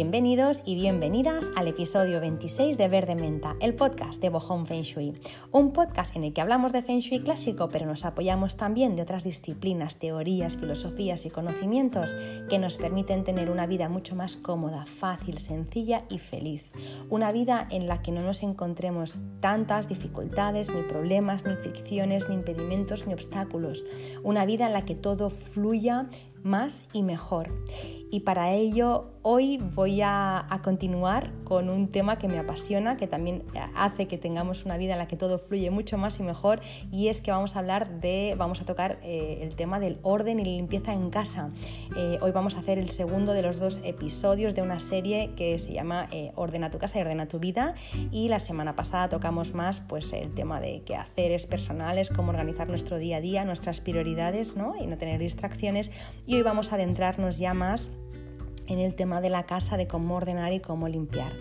Bienvenidos y bienvenidas al episodio 26 de Verde Menta, el podcast de Bohong Feng Shui. Un podcast en el que hablamos de Feng Shui clásico, pero nos apoyamos también de otras disciplinas, teorías, filosofías y conocimientos que nos permiten tener una vida mucho más cómoda, fácil, sencilla y feliz. Una vida en la que no nos encontremos tantas dificultades, ni problemas, ni fricciones, ni impedimentos, ni obstáculos. Una vida en la que todo fluya más y mejor. Y para ello hoy voy a, continuar con un tema que me apasiona, que también hace que tengamos una vida en la que todo fluye mucho más y mejor, y es que vamos a hablar de, vamos a tocar eh, el tema del orden y la limpieza en casa. Eh, hoy vamos a hacer el segundo de los dos episodios de una serie que se llama eh, Ordena tu casa y ordena tu vida, y la semana pasada tocamos más pues el tema de qué haceres personales, cómo organizar nuestro día a día, nuestras prioridades, ¿no? y no tener distracciones, y hoy vamos a adentrarnos ya más en el tema de la casa, de cómo ordenar y cómo limpiar.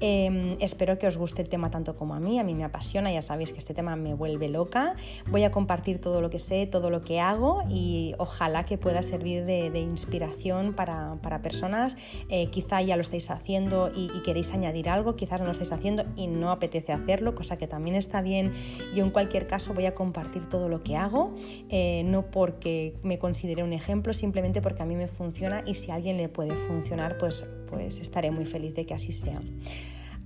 Em, espero que os guste el tema tanto como a mí, a mí me apasiona, ya sabéis que este tema me vuelve loca. Voy a compartir todo lo que sé, todo lo que hago y ojalá que pueda servir de, inspiración para, personas. Eh, quizá ya lo estáis haciendo y, queréis añadir algo, quizás no lo estáis haciendo y no apetece hacerlo, cosa que también está bien. Yo en cualquier caso voy a compartir todo lo que hago, eh, no porque me considere un ejemplo, simplemente porque a mí me funciona y si a alguien le puede funcionar funcionar, pues, pues estaré muy feliz de que así sea.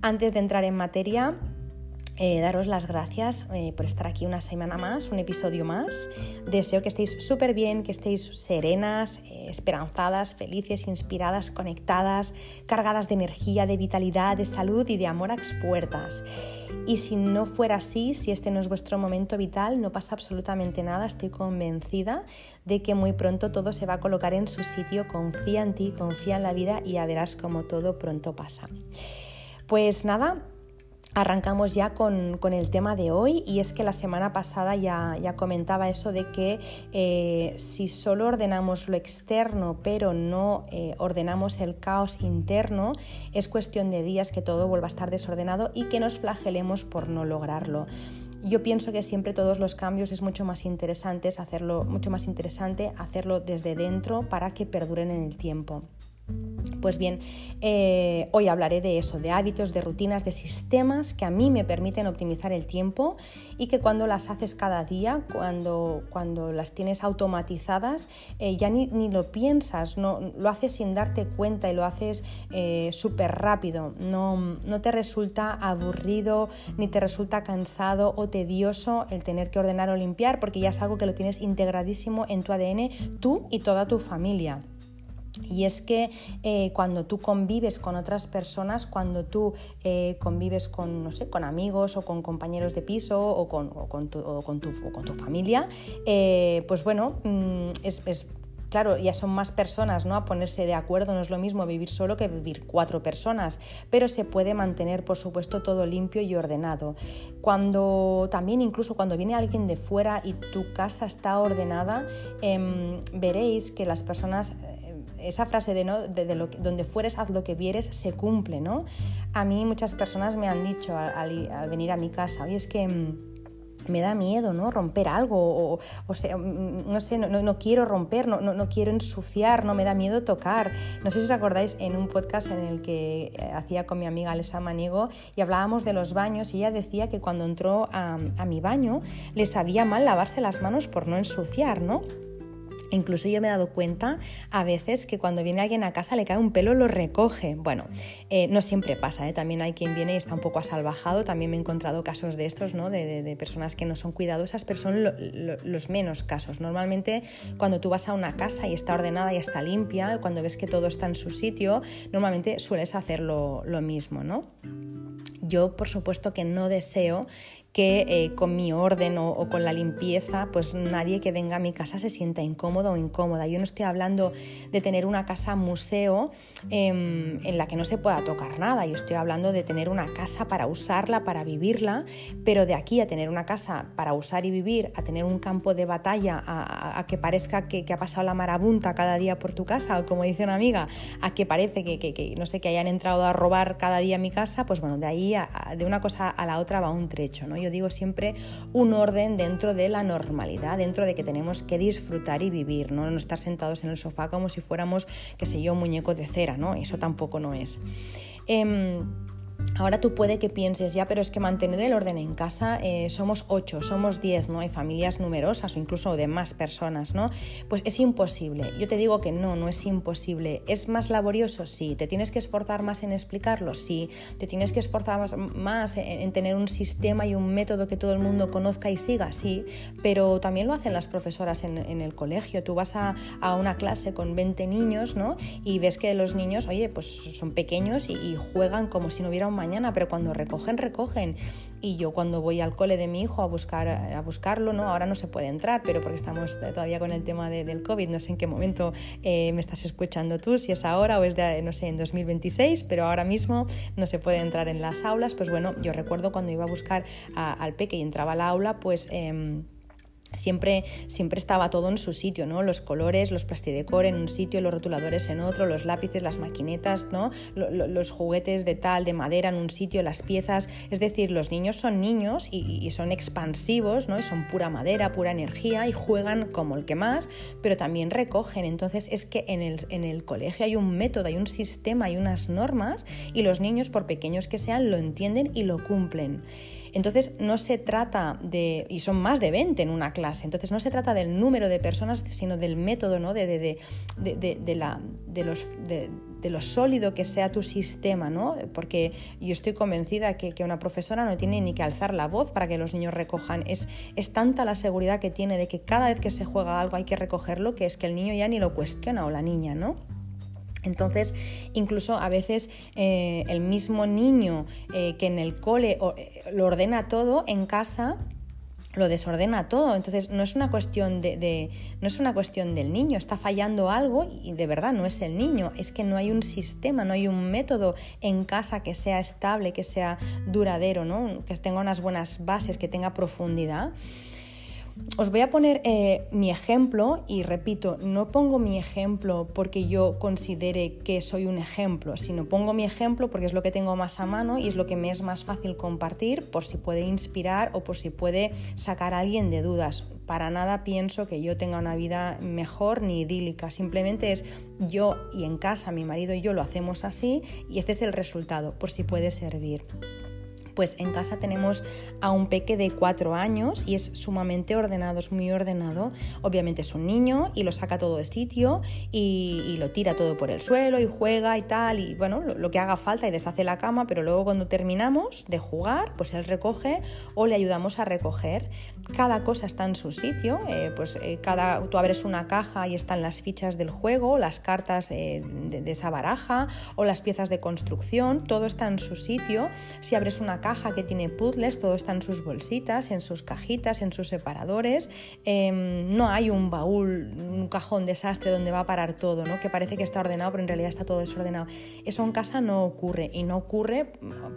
Antes de entrar en materia, eh, daros las gracias eh, por estar aquí una semana más, un episodio más. Deseo que estéis súper bien, que estéis serenas, eh, esperanzadas, felices, inspiradas, conectadas, cargadas de energía, de vitalidad, de salud y de amor a expuertas. Y si no fuera así, si este no es vuestro momento vital, no pasa absolutamente nada. Estoy convencida de que muy pronto todo se va a colocar en su sitio. Confía en ti, confía en la vida y ya verás cómo todo pronto pasa. Pues nada, Arrancamos ya con, el tema de hoy y es que la semana pasada ya, ya comentaba eso de que eh, si solo ordenamos lo externo pero no eh, ordenamos el caos interno, es cuestión de días que todo vuelva a estar desordenado y que nos flagelemos por no lograrlo. Yo pienso que siempre todos los cambios es mucho más interesante hacerlo, mucho más interesante hacerlo desde dentro para que perduren en el tiempo. Pues bien, eh, hoy hablaré de eso, de hábitos, de rutinas, de sistemas que a mí me permiten optimizar el tiempo y que cuando las haces cada día, cuando, cuando las tienes automatizadas, eh, ya ni, lo piensas, no, lo haces sin darte cuenta y lo haces eh, súper rápido. No, no te resulta aburrido ni te resulta cansado o tedioso el tener que ordenar o limpiar porque ya es algo que lo tienes integradísimo en tu ADN, tú y toda tu familia. Y es que eh, cuando tú convives con otras personas, cuando tú eh, convives con, no sé, con amigos o con compañeros de piso o con, tu, familia, eh, pues bueno, mm, es, Claro, ya son más personas, ¿no? A ponerse de acuerdo, no es lo mismo vivir solo que vivir cuatro personas, pero se puede mantener, por supuesto, todo limpio y ordenado. Cuando también, incluso cuando viene alguien de fuera y tu casa está ordenada, em, veréis que las personas esa frase de, ¿no? de, lo, donde fueres, haz lo que vieres, se cumple, ¿no? A mí muchas personas me han dicho al, venir a mi casa, oye, es que mm, me da miedo, ¿no? Romper algo, o, sea, mm, no sé, no, quiero romper, no, no, quiero ensuciar, no me da miedo tocar. No sé si os acordáis en un podcast en el que eh, hacía con mi amiga Alessa Maniego y hablábamos de los baños y ella decía que cuando entró a, a mi baño le sabía mal lavarse las manos por no ensuciar, ¿no? Incluso yo me he dado cuenta a veces que cuando viene alguien a casa le cae un pelo, lo recoge. Bueno, eh, no siempre pasa, ¿eh? también hay quien viene y está un poco asalvajado. También me he encontrado casos de estos, ¿no? de, personas que no son cuidadosas, pero son los menos casos. Normalmente cuando tú vas a una casa y está ordenada y está limpia, cuando ves que todo está en su sitio, normalmente sueles hacer lo, lo mismo, ¿no? Yo, por supuesto, que no deseo que eh, con mi orden o, con la limpieza, pues nadie que venga a mi casa se sienta incómodo o incómoda. Yo no estoy hablando de tener una casa museo em, en la que no se pueda tocar nada, yo estoy hablando de tener una casa para usarla, para vivirla, pero de aquí a tener una casa para usar y vivir, a tener un campo de batalla, a, que parezca que, ha pasado la marabunta cada día por tu casa, o como dice una amiga, a que parece que, no sé, que hayan entrado a robar cada día mi casa, pues bueno, de ahí, de una cosa a la otra va un trecho, ¿no? Yo digo siempre un orden dentro de la normalidad, dentro de que tenemos que disfrutar y vivir, ¿no? No estar sentados en el sofá como si fuéramos, qué sé yo, un muñeco de cera, ¿no? Eso tampoco no es. Em, Ahora tú puede que pienses, ya, pero es que mantener el orden en casa eh, somos ocho, somos diez, ¿no? Hay familias numerosas o incluso de más personas, ¿no? Pues es imposible. Yo te digo que no, no es imposible. ¿Es más laborioso? Sí. ¿Te tienes que esforzar más en explicarlo? Sí. ¿Te tienes que esforzar más, en, tener un sistema y un método que todo el mundo conozca y siga? Sí. Pero también lo hacen las profesoras en, el colegio. Tú vas a, una clase con 20 niños, ¿no? Y ves que los niños, oye, pues son pequeños y, y juegan como si no hubiera un mañana, pero cuando recogen, recogen. Y yo cuando voy al cole de mi hijo a, buscar, a buscarlo, ¿no? ahora no se puede entrar, pero porque estamos todavía con el tema del COVID, no sé en qué momento eh, me estás escuchando tú, si es ahora o es de, no sé, en 2026, pero ahora mismo no se puede entrar en las aulas. Pues bueno, yo recuerdo cuando iba a buscar al peque y entraba al aula, pues... Em, Siempre, siempre estaba todo en su sitio, ¿no? Los colores, los plastidecor en un sitio, los rotuladores en otro, los lápices, las maquinetas, ¿no? Los juguetes de tal, de madera en un sitio, las piezas. Es decir, los niños son niños y, son expansivos, ¿no? Y son pura madera, pura energía y juegan como el que más, pero también recogen. Entonces es que en el, en el colegio hay un método, hay un sistema, hay unas normas y los niños, por pequeños que sean, lo entienden y lo cumplen. Entonces no se trata de, y son más de 20 en una clase, entonces no se trata del número de personas, sino del método, ¿no? de, de, de, la, de los... de lo sólido que sea tu sistema, ¿no? Porque yo estoy convencida que, que, una profesora no tiene ni que alzar la voz para que los niños recojan. Es, es tanta la seguridad que tiene de que cada vez que se juega algo hay que recogerlo, que es que el niño ya ni lo cuestiona o la niña, ¿no? Entonces, incluso a veces eh, el mismo niño eh, que en el cole eh, lo ordena todo, en casa lo desordena todo. Entonces, no es una cuestión de, no es una cuestión del niño, está fallando algo y de verdad no es el niño, es que no hay un sistema, no hay un método en casa que sea estable, que sea duradero, que tenga unas buenas bases, que tenga profundidad. Os voy a poner eh, mi ejemplo y repito, no pongo mi ejemplo porque yo considere que soy un ejemplo, sino pongo mi ejemplo porque es lo que tengo más a mano y es lo que me es más fácil compartir por si puede inspirar o por si puede sacar a alguien de dudas. Para nada pienso que yo tenga una vida mejor ni idílica, simplemente es yo y en casa mi marido y yo lo hacemos así y este es el resultado, por si puede servir pues en casa tenemos a un peque de cuatro años y es sumamente ordenado, es muy ordenado. Obviamente es un niño y lo saca todo de sitio y, lo tira todo por el suelo y juega y tal, y bueno, lo, que haga falta y deshace la cama, pero luego cuando terminamos de jugar, pues él recoge o le ayudamos a recoger. Cada cosa está en su sitio, eh, pues eh, cada, tú abres una caja y están las fichas del juego, las cartas eh, de, de esa baraja o las piezas de construcción, todo está en su sitio. Si abres una caja, que tiene puzzles, todo está en sus bolsitas, en sus cajitas, en sus separadores. Em, no hay un baúl, un cajón desastre donde va a parar todo, ¿no? que parece que está ordenado, pero en realidad está todo desordenado. Eso en casa no ocurre y no ocurre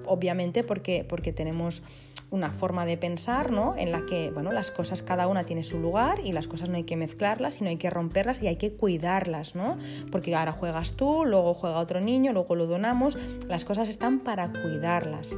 obviamente porque, porque tenemos una forma de pensar ¿no? en la que bueno, las cosas cada una tiene su lugar y las cosas no hay que mezclarlas, sino hay que romperlas y hay que cuidarlas, ¿no? porque ahora juegas tú, luego juega otro niño, luego lo donamos, las cosas están para cuidarlas.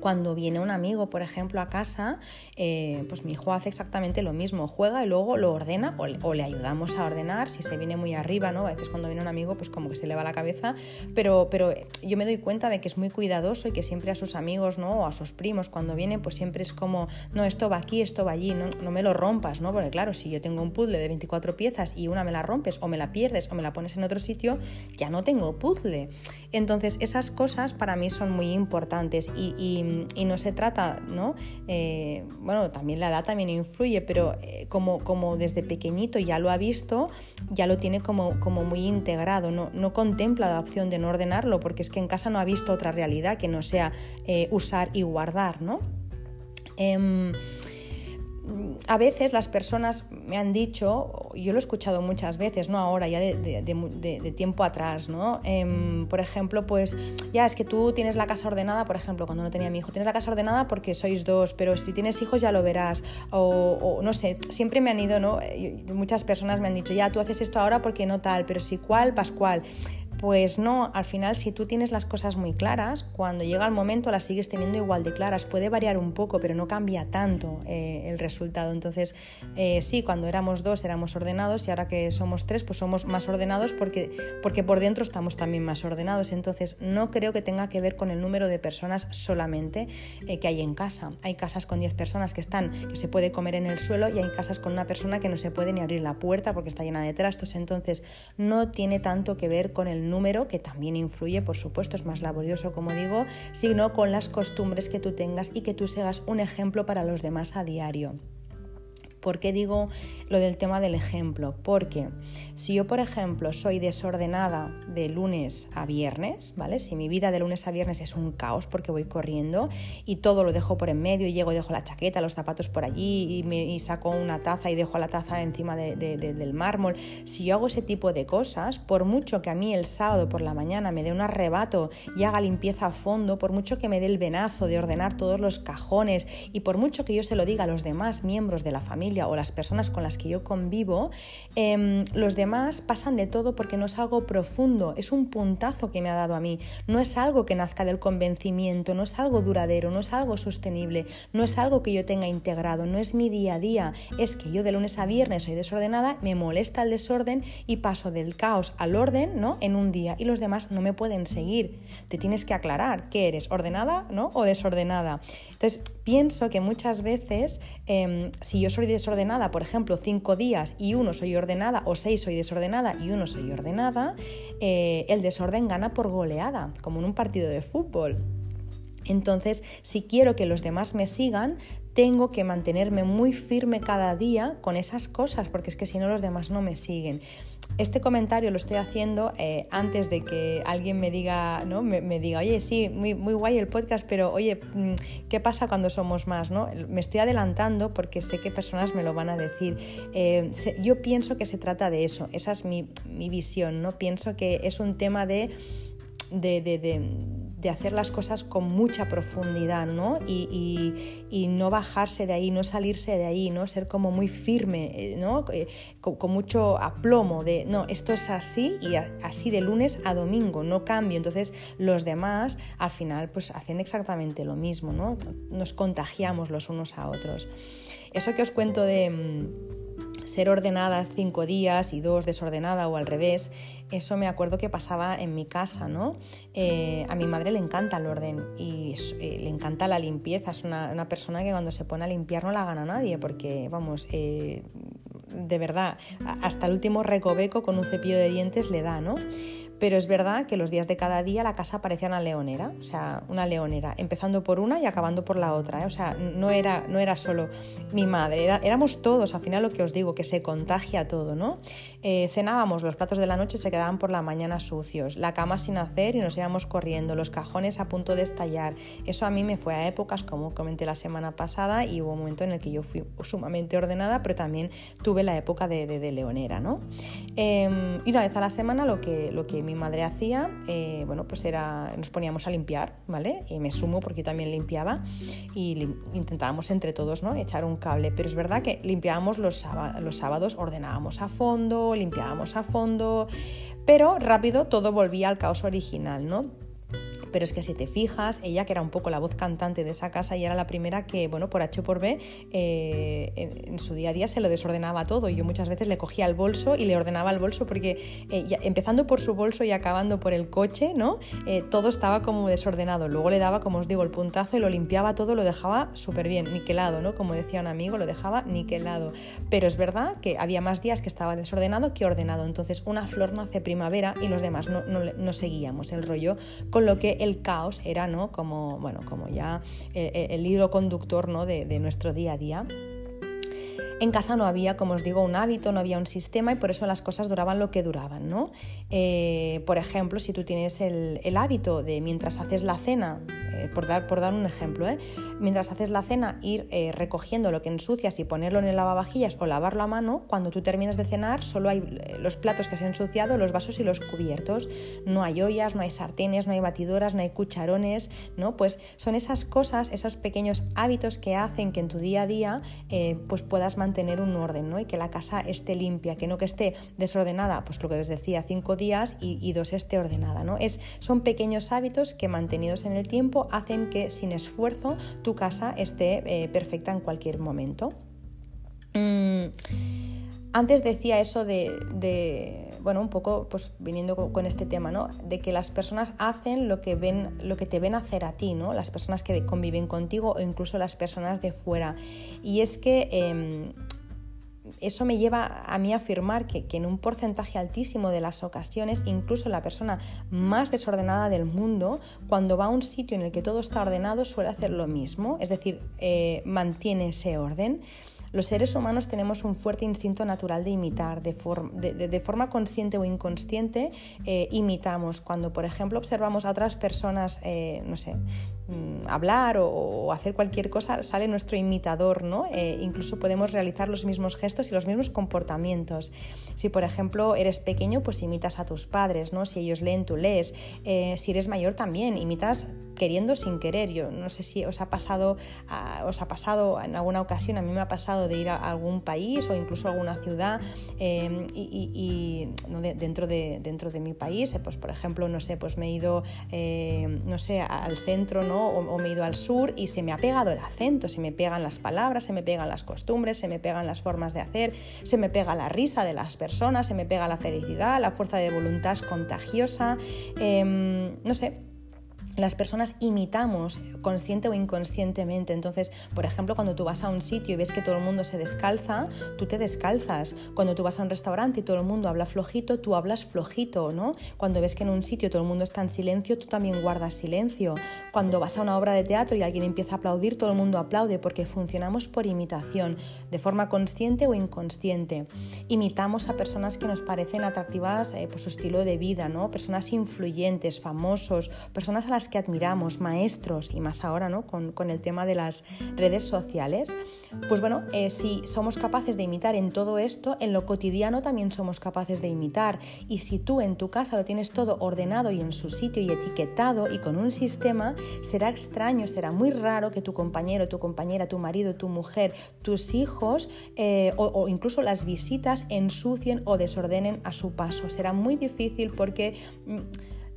Cuando viene un amigo, por ejemplo, a casa, eh, pues mi hijo hace exactamente lo mismo, juega y luego lo ordena o, le ayudamos a ordenar si se viene muy arriba, ¿no? A veces cuando viene un amigo, pues como que se le va la cabeza, pero, pero yo me doy cuenta de que es muy cuidadoso y que siempre a sus amigos, ¿no? O a sus primos, cuando vienen, pues siempre es como, no, esto va aquí, esto va allí, no, no me lo rompas, ¿no? Porque claro, si yo tengo un puzzle de 24 piezas y una me la rompes o me la pierdes o me la pones en otro sitio, ya no tengo puzzle. Entonces, esas cosas para mí son muy importantes y no se trata, ¿no? Eh, bueno, también la edad también influye, pero eh, como, desde pequeñito ya lo ha visto, ya lo tiene como, muy integrado, no, contempla la opción de no ordenarlo, porque es que en casa no ha visto otra realidad que no sea eh, usar y guardar, ¿no? A veces las personas me han dicho, yo lo he escuchado muchas veces, no ahora, ya de, tiempo atrás, ¿no? Em, por ejemplo, pues ya es que tú tienes la casa ordenada, por ejemplo, cuando no tenía mi hijo, tienes la casa ordenada porque sois dos, pero si tienes hijos ya lo verás, o, no sé, siempre me han ido, ¿no? Muchas personas me han dicho, ya tú haces esto ahora porque no tal, pero si cuál, pascual Pues no, al final si tú tienes las cosas muy claras, cuando llega el momento las sigues teniendo igual de claras. Puede variar un poco, pero no cambia tanto eh, el resultado. Entonces, eh, sí, cuando éramos dos éramos ordenados y ahora que somos tres, pues somos más ordenados porque, porque por dentro estamos también más ordenados. Entonces, no creo que tenga que ver con el número de personas solamente eh, que hay en casa. Hay casas con 10 personas que están, que se puede comer en el suelo y hay casas con una persona que no se puede ni abrir la puerta porque está llena de trastos. Entonces, no tiene tanto que ver con el número, que también influye, por supuesto, es más laborioso, como digo, sino con las costumbres que tú tengas y que tú seas un ejemplo para los demás a diario. ¿Por qué digo lo del tema del ejemplo? Porque si yo, por ejemplo, soy desordenada de lunes a viernes, ¿vale? Si mi vida de lunes a viernes es un caos porque voy corriendo y todo lo dejo por en medio y llego y dejo la chaqueta, los zapatos por allí y, me, saco una taza y dejo la taza encima del mármol, si yo hago ese tipo de cosas, por mucho que a mí el sábado por la mañana me dé un arrebato y haga limpieza a fondo, por mucho que me dé el venazo de ordenar todos los cajones y por mucho que yo se lo diga a los demás miembros de la familia, o las personas con las que yo convivo, em, los demás pasan de todo porque no es algo profundo, es un puntazo que me ha dado a mí, no es algo que nazca del convencimiento, no es algo duradero, no es algo sostenible, no es algo que yo tenga integrado, no es mi día a día, es que yo de lunes a viernes soy desordenada, me molesta el desorden y paso del caos al orden ¿no? en un día y los demás no me pueden seguir. Te tienes que aclarar que eres ordenada ¿no? o desordenada. Entonces, pienso que muchas veces, em, si yo soy desordenada, por ejemplo, cinco días y uno soy ordenada, o seis soy desordenada y uno soy ordenada, eh, el desorden gana por goleada, como en un partido de fútbol. Entonces, si quiero que los demás me sigan, tengo que mantenerme muy firme cada día con esas cosas, porque es que si no los demás no me siguen. Este comentario lo estoy haciendo eh, antes de que alguien me diga, ¿no? Me, diga, oye, sí, muy, muy guay el podcast, pero oye, mm, ¿qué pasa cuando somos más? ¿no? Me estoy adelantando porque sé que personas me lo van a decir. Eh, yo pienso que se trata de eso, esa es mi, mi visión, ¿no? Pienso que es un tema de, de, de de hacer las cosas con mucha profundidad, ¿no? Y, no bajarse de ahí, no salirse de ahí, ¿no? Ser como muy firme, eh, ¿no? Eh, con, mucho aplomo de, no, esto es así y así de lunes a domingo, no cambio. Entonces los demás al final pues hacen exactamente lo mismo, ¿no? Nos contagiamos los unos a otros. Eso que os cuento de mm, ser ordenada cinco días y dos desordenada o al revés, eso me acuerdo que pasaba en mi casa, ¿no? Eh, a mi madre le encanta el orden y eh, le encanta la limpieza, es una, persona que cuando se pone a limpiar no la gana nadie, porque, vamos, eh, de verdad, hasta el último recoveco con un cepillo de dientes le da, ¿no? Pero es verdad que los días de cada día la casa parecía una leonera, o sea, una leonera, empezando por una y acabando por la otra. ¿eh? O sea, no era, no era solo mi madre, éramos todos, al final lo que os digo, que se contagia todo, ¿no? Eh, cenábamos, los platos de la noche se quedaban por la mañana sucios, la cama sin hacer y nos íbamos corriendo, los cajones a punto de estallar. Eso a mí me fue a épocas, como comenté la semana pasada, y hubo un momento en el que yo fui sumamente ordenada, pero también tuve la época de, de, leonera, ¿no? Em, y una vez a la semana lo que, lo que mi madre hacía, eh, bueno, pues era, nos poníamos a limpiar, ¿vale? Y me sumo porque yo también limpiaba y intentábamos entre todos, ¿no? Echar un cable. Pero es verdad que limpiábamos los, los sábados, ordenábamos a fondo, limpiábamos a fondo, pero rápido todo volvía al caos original, ¿no? Pero es que si te fijas, ella que era un poco la voz cantante de esa casa y era la primera que, bueno, por H por B, eh, en, su día a día se lo desordenaba todo y yo muchas veces le cogía el bolso y le ordenaba el bolso porque eh, empezando por su bolso y acabando por el coche, ¿no? Eh, todo estaba como desordenado. Luego le daba, como os digo, el puntazo y lo limpiaba todo, lo dejaba súper bien, niquelado, ¿no? Como decía un amigo, lo dejaba niquelado. Pero es verdad que había más días que estaba desordenado que ordenado. Entonces una flor nace primavera y los demás no, no, no seguíamos el rollo, con lo que el caos era ¿no? como, bueno, como ya eh, eh, el, hilo conductor ¿no? de, nuestro día a día. En casa no había, como os digo, un hábito, no había un sistema y por eso las cosas duraban lo que duraban, ¿no? Eh, por ejemplo, si tú tienes el, hábito de mientras haces la cena, eh, por, dar, por dar un ejemplo, ¿eh? mientras haces la cena, ir recogiendo lo que ensucias y ponerlo en el lavavajillas o lavarlo a mano, cuando tú terminas de cenar solo hay los platos que se han ensuciado, los vasos y los cubiertos. No hay ollas, no hay sartenes, no hay batidoras, no hay cucharones, ¿no? Pues son esas cosas, esos pequeños hábitos que hacen que en tu día a día pues puedas mantener un orden, ¿no? Y que la casa esté limpia, que no que esté desordenada, pues lo que os decía, cinco días y, y dos esté ordenada, ¿no? Es, son pequeños hábitos que mantenidos en el tiempo hacen que sin esfuerzo tu casa esté eh, perfecta en cualquier momento. Mm, antes decía eso de, bueno, un poco pues viniendo con, este tema, ¿no? De que las personas hacen lo que ven, lo que te ven hacer a ti, ¿no? Las personas que conviven contigo o incluso las personas de fuera. Y es que em, eso me lleva a mí a afirmar que, en un porcentaje altísimo de las ocasiones, incluso la persona más desordenada del mundo, cuando va a un sitio en el que todo está ordenado, suele hacer lo mismo, es decir, eh, mantiene ese orden. Los seres humanos tenemos un fuerte instinto natural de imitar, de, forma consciente o inconsciente, eh, imitamos. Cuando, por ejemplo, observamos a otras personas, eh, no sé, hablar o, hacer cualquier cosa, sale nuestro imitador, ¿no? Eh, incluso podemos realizar los mismos gestos y los mismos comportamientos. Si, por ejemplo, eres pequeño, pues imitas a tus padres, ¿no? Si ellos leen, tú lees. si eres mayor, también imitas queriendo sin querer. Yo no sé si os ha pasado, os ha pasado en alguna ocasión, a mí me ha pasado de ir a algún país o incluso a alguna ciudad em, y, dentro, de, dentro de mi país, eh, pues por ejemplo, no sé, pues me he ido, em, no sé, al centro, ¿no? O, me he ido al sur y se me ha pegado el acento, se me pegan las palabras, se me pegan las costumbres, se me pegan las formas de hacer, se me pega la risa de las personas, se me pega la felicidad, la fuerza de voluntad es contagiosa, em, no sé, las personas imitamos consciente o inconscientemente. Entonces, por ejemplo, cuando tú vas a un sitio y ves que todo el mundo se descalza, tú te descalzas. Cuando tú vas a un restaurante y todo el mundo habla flojito, tú hablas flojito, ¿no? Cuando ves que en un sitio todo el mundo está en silencio, tú también guardas silencio. Cuando vas a una obra de teatro y alguien empieza a aplaudir, todo el mundo aplaude porque funcionamos por imitación, de forma consciente o inconsciente. Imitamos a personas que nos parecen atractivas eh, por su estilo de vida, ¿no? Personas influyentes, famosos, personas a las que admiramos, maestros y más ahora ¿no? con, el tema de las redes sociales, pues bueno, eh, si somos capaces de imitar en todo esto, en lo cotidiano también somos capaces de imitar. Y si tú en tu casa lo tienes todo ordenado y en su sitio y etiquetado y con un sistema, será extraño, será muy raro que tu compañero, tu compañera, tu marido, tu mujer, tus hijos eh, o, o incluso las visitas ensucien o desordenen a su paso. Será muy difícil porque mm,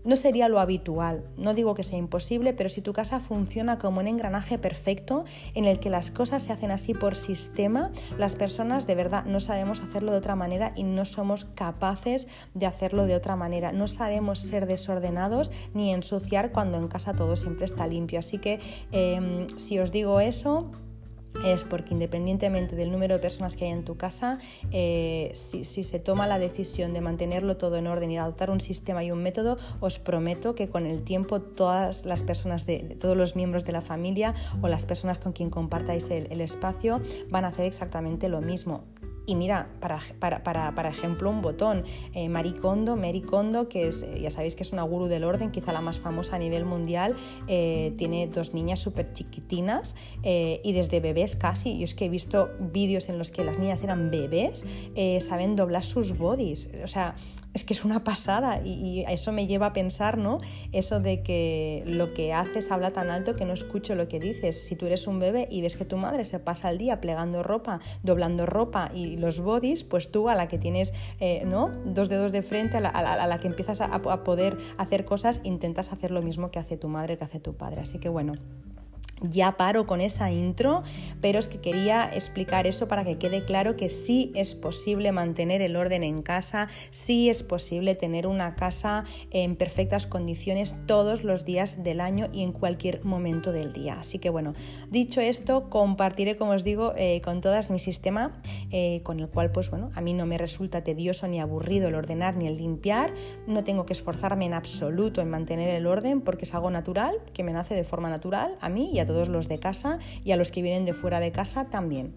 no sería lo habitual, no digo que sea imposible, pero si tu casa funciona como un engranaje perfecto en el que las cosas se hacen así por sistema, las personas de verdad no sabemos hacerlo de otra manera y no somos capaces de hacerlo de otra manera. No sabemos ser desordenados ni ensuciar cuando en casa todo siempre está limpio. Así que em, si os digo eso, es porque independientemente del número de personas que hay en tu casa, eh, si, se toma la decisión de mantenerlo todo en orden y adoptar un sistema y un método, os prometo que con el tiempo todas las personas, de, todos los miembros de la familia o las personas con quien compartáis el espacio van a hacer exactamente lo mismo. Y mira, para, para, para, ejemplo, un botón, eh, Marie Mary Kondo, que es, ya sabéis que es una gurú del orden, quizá la más famosa a nivel mundial, eh, tiene dos niñas súper chiquitinas eh, y desde bebés casi, yo es que he visto vídeos en los que las niñas eran bebés, eh, saben doblar sus bodies, o sea, es que es una pasada y, eso me lleva a pensar, ¿no? Eso de que lo que haces habla tan alto que no escucho lo que dices. Si tú eres un bebé y ves que tu madre se pasa el día plegando ropa, doblando ropa y los bodies, pues tú a la que tienes, eh, ¿no? Dos dedos de frente, a la, que empiezas a, a poder hacer cosas, intentas hacer lo mismo que hace tu madre, que hace tu padre. Así que bueno ya paro con esa intro, pero es que quería explicar eso para que quede claro que sí es posible mantener el orden en casa, sí es posible tener una casa en perfectas condiciones todos los días del año y en cualquier momento del día. Así que bueno, dicho esto, compartiré, como os digo, eh, con todas mi sistema, eh, con el cual pues bueno, a mí no me resulta tedioso ni aburrido el ordenar ni el limpiar, no tengo que esforzarme en absoluto en mantener el orden porque es algo natural, que me nace de forma natural a mí y a a todos los de casa y a los que vienen de fuera de casa también.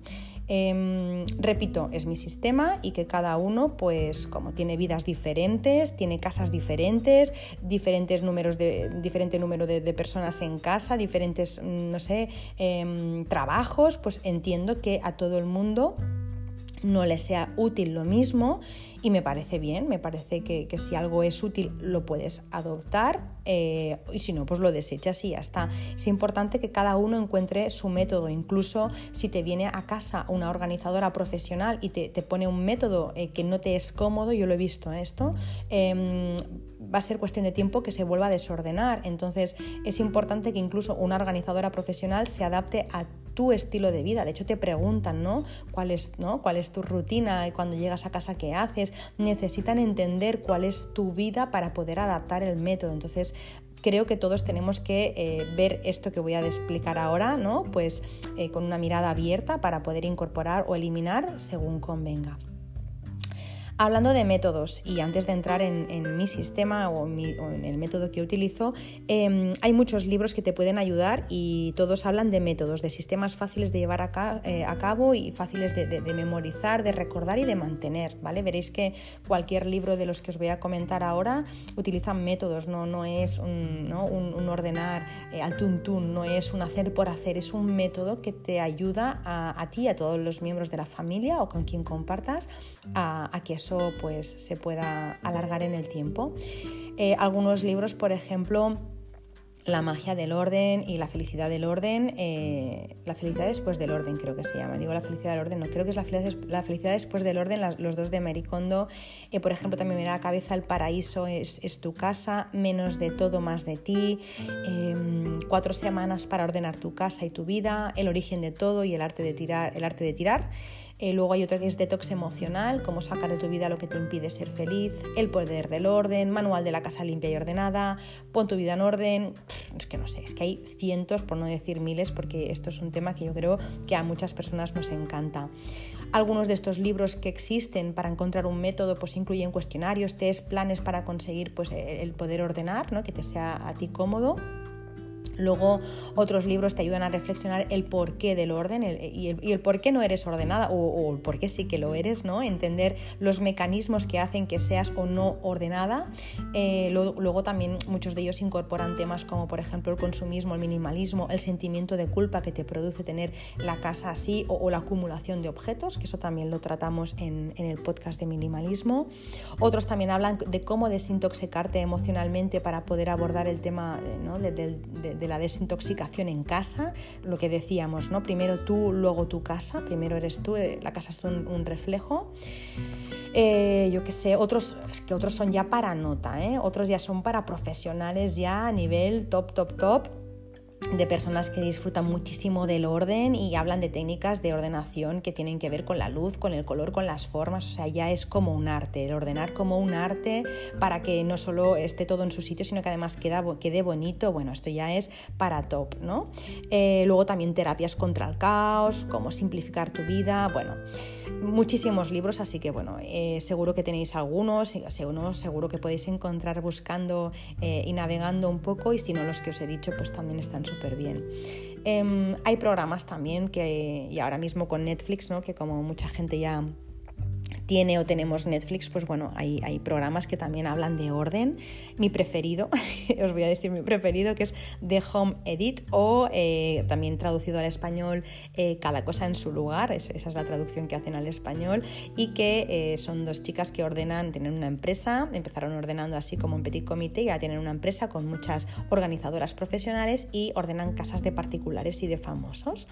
Em, repito, es mi sistema y que cada uno, pues como tiene vidas diferentes, tiene casas diferentes, diferentes números de, diferente número de, personas en casa, diferentes, mm, no sé, em, trabajos, pues entiendo que a todo el mundo no le sea útil lo mismo y me parece bien, me parece que, si algo es útil lo puedes adoptar eh, y si no, pues lo desechas y ya está. Es importante que cada uno encuentre su método, incluso si te viene a casa una organizadora profesional y te, pone un método eh, que no te es cómodo, yo lo he visto esto, em, va a ser cuestión de tiempo que se vuelva a desordenar. Entonces es importante que incluso una organizadora profesional se adapte a tu estilo de vida. De hecho, te preguntan, ¿no? ¿Cuál es, ¿no? ¿Cuál es tu rutina? Y cuando llegas a casa, ¿qué haces? Necesitan entender cuál es tu vida para poder adaptar el método. Entonces, creo que todos tenemos que eh, ver esto que voy a explicar ahora, ¿no? Pues eh, con una mirada abierta para poder incorporar o eliminar según convenga. Hablando de métodos, y antes de entrar en, mi sistema o en, el método que utilizo, em, hay muchos libros que te pueden ayudar y todos hablan de métodos, de sistemas fáciles de llevar a, eh, cabo y fáciles de, memorizar, de recordar y de mantener. ¿vale? Veréis que cualquier libro de los que os voy a comentar ahora utilizan métodos, no, no es un, ordenar eh, al tuntún, no es un hacer por hacer, es un método que te ayuda a, a ti, a todos los miembros de la familia o con quien compartas, a, a que pues se pueda alargar en el tiempo. Eh, algunos libros, por ejemplo, la magia del orden y la felicidad del orden. Eh, la felicidad después del orden, creo que se llama. Digo la felicidad del orden, no, creo que es la felicidad, la felicidad después del orden, los dos de Maricondo. Eh, por ejemplo, también me da la cabeza El paraíso es, tu casa, menos de todo, más de ti. Em, cuatro semanas para ordenar tu casa y tu vida. El origen de todo y el arte de tirar. El arte de tirar. Eh, luego hay otro que es detox emocional, cómo sacar de tu vida lo que te impide ser feliz, el poder del orden, manual de la casa limpia y ordenada, pon tu vida en orden. Es que no sé, es que hay cientos, por no decir miles, porque esto es un tema que yo creo que a muchas personas nos encanta. Algunos de estos libros que existen para encontrar un método pues incluyen cuestionarios, test, planes para conseguir pues, el poder ordenar, ¿no? que te sea a ti cómodo. Luego otros libros te ayudan a reflexionar el porqué del orden y, el, por qué no eres ordenada o, el por qué sí que lo eres, ¿no? Entender los mecanismos que hacen que seas o no ordenada. Eh, luego, también muchos de ellos incorporan temas como por ejemplo el consumismo, el minimalismo, el sentimiento de culpa que te produce tener la casa así o, la acumulación de objetos, que eso también lo tratamos en, el podcast de minimalismo. Otros también hablan de cómo desintoxicarte emocionalmente para poder abordar el tema ¿no? de la desintoxicación en casa, lo que decíamos, ¿no? Primero tú, luego tu casa, primero eres tú, eh, la casa es un, reflejo. Eh, yo qué sé, otros, que otros son ya para nota, ¿eh? otros ya son para profesionales ya a nivel top, top, top de personas que disfrutan muchísimo del orden y hablan de técnicas de ordenación que tienen que ver con la luz, con el color, con las formas, o sea, ya es como un arte, el ordenar como un arte para que no solo esté todo en su sitio, sino que además quede bonito, bueno, esto ya es para top, ¿no? Eh, luego también terapias contra el caos, cómo simplificar tu vida, bueno muchísimos libros, así que bueno, eh, seguro que tenéis algunos, seguro, seguro que podéis encontrar buscando eh, y navegando un poco y si no los que os he dicho pues también están súper bien. Em, hay programas también que, y ahora mismo con Netflix, ¿no? que como mucha gente ya tiene o tenemos Netflix, pues bueno, hay, programas que también hablan de orden. Mi preferido, os voy a decir mi preferido, que es The Home Edit o eh, también traducido al español eh, Cada cosa en su lugar, esa es la traducción que hacen al español, y que eh, son dos chicas que ordenan, tienen una empresa, empezaron ordenando así como un petit comité, ya tienen una empresa con muchas organizadoras profesionales y ordenan casas de particulares y de famosos.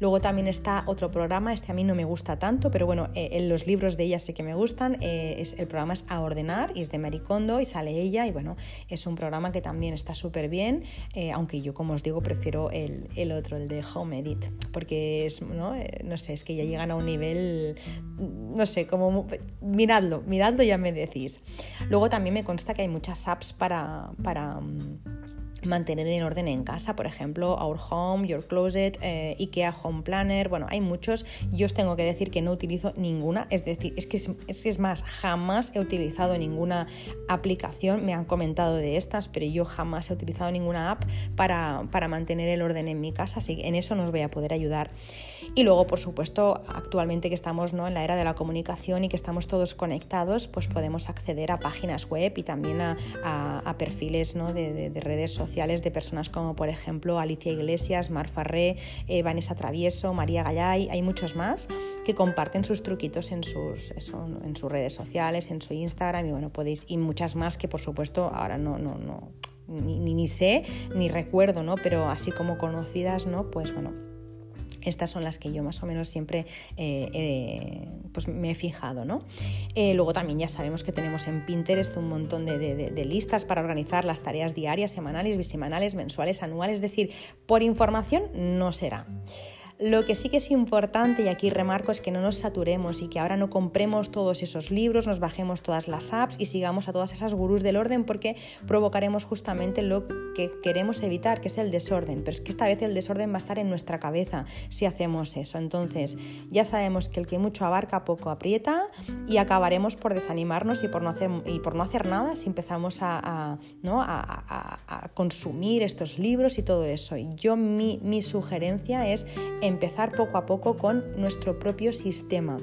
Luego también está otro programa, este a mí no me gusta tanto, pero bueno, en los libros de ella sé que me gustan. Eh, es, el programa es A Ordenar y es de Maricondo y sale ella y bueno, es un programa que también está súper bien, eh, aunque yo como os digo prefiero el, el, otro, el de Home Edit, porque es, ¿no? Eh, no sé, es que ya llegan a un nivel, no sé, como miradlo, miradlo ya me decís. Luego también me consta que hay muchas apps para... para mm, mantener en orden en casa, por ejemplo, Our Home, Your Closet, eh, IKEA Home Planner, bueno, hay muchos. Yo os tengo que decir que no utilizo ninguna, es decir, es que es, más, jamás he utilizado ninguna aplicación, me han comentado de estas, pero yo jamás he utilizado ninguna app para, para mantener el orden en mi casa, así que en eso nos voy a poder ayudar. Y luego, por supuesto, actualmente que estamos ¿no? en la era de la comunicación y que estamos todos conectados, pues podemos acceder a páginas web y también a, perfiles ¿no? de, de redes sociales de personas como por ejemplo Alicia Iglesias, Mar Farré, eh, Vanessa Travieso, María Gallay, hay muchos más que comparten sus truquitos en sus, en sus redes sociales, en su Instagram y bueno, podéis, y muchas más que por supuesto ahora no, no, no ni, ni sé ni recuerdo, ¿no? Pero así como conocidas, ¿no? Pues bueno, estas son las que yo más o menos siempre eh, eh, pues me he fijado. ¿no? Eh, luego también ya sabemos que tenemos en Pinterest un montón de, de, listas para organizar las tareas diarias, semanales, bisemanales, mensuales, anuales. Es decir, por información no será. Lo que sí que es importante, y aquí remarco, es que no nos saturemos y que ahora no compremos todos esos libros, nos bajemos todas las apps y sigamos a todas esas gurús del orden porque provocaremos justamente lo que queremos evitar, que es el desorden. Pero es que esta vez el desorden va a estar en nuestra cabeza si hacemos eso. Entonces, ya sabemos que el que mucho abarca poco aprieta y acabaremos por desanimarnos y por no hacer, nada si empezamos a, ¿no? consumir estos libros y todo eso. Y yo mi sugerencia es empezar poco a poco con nuestro propio sistema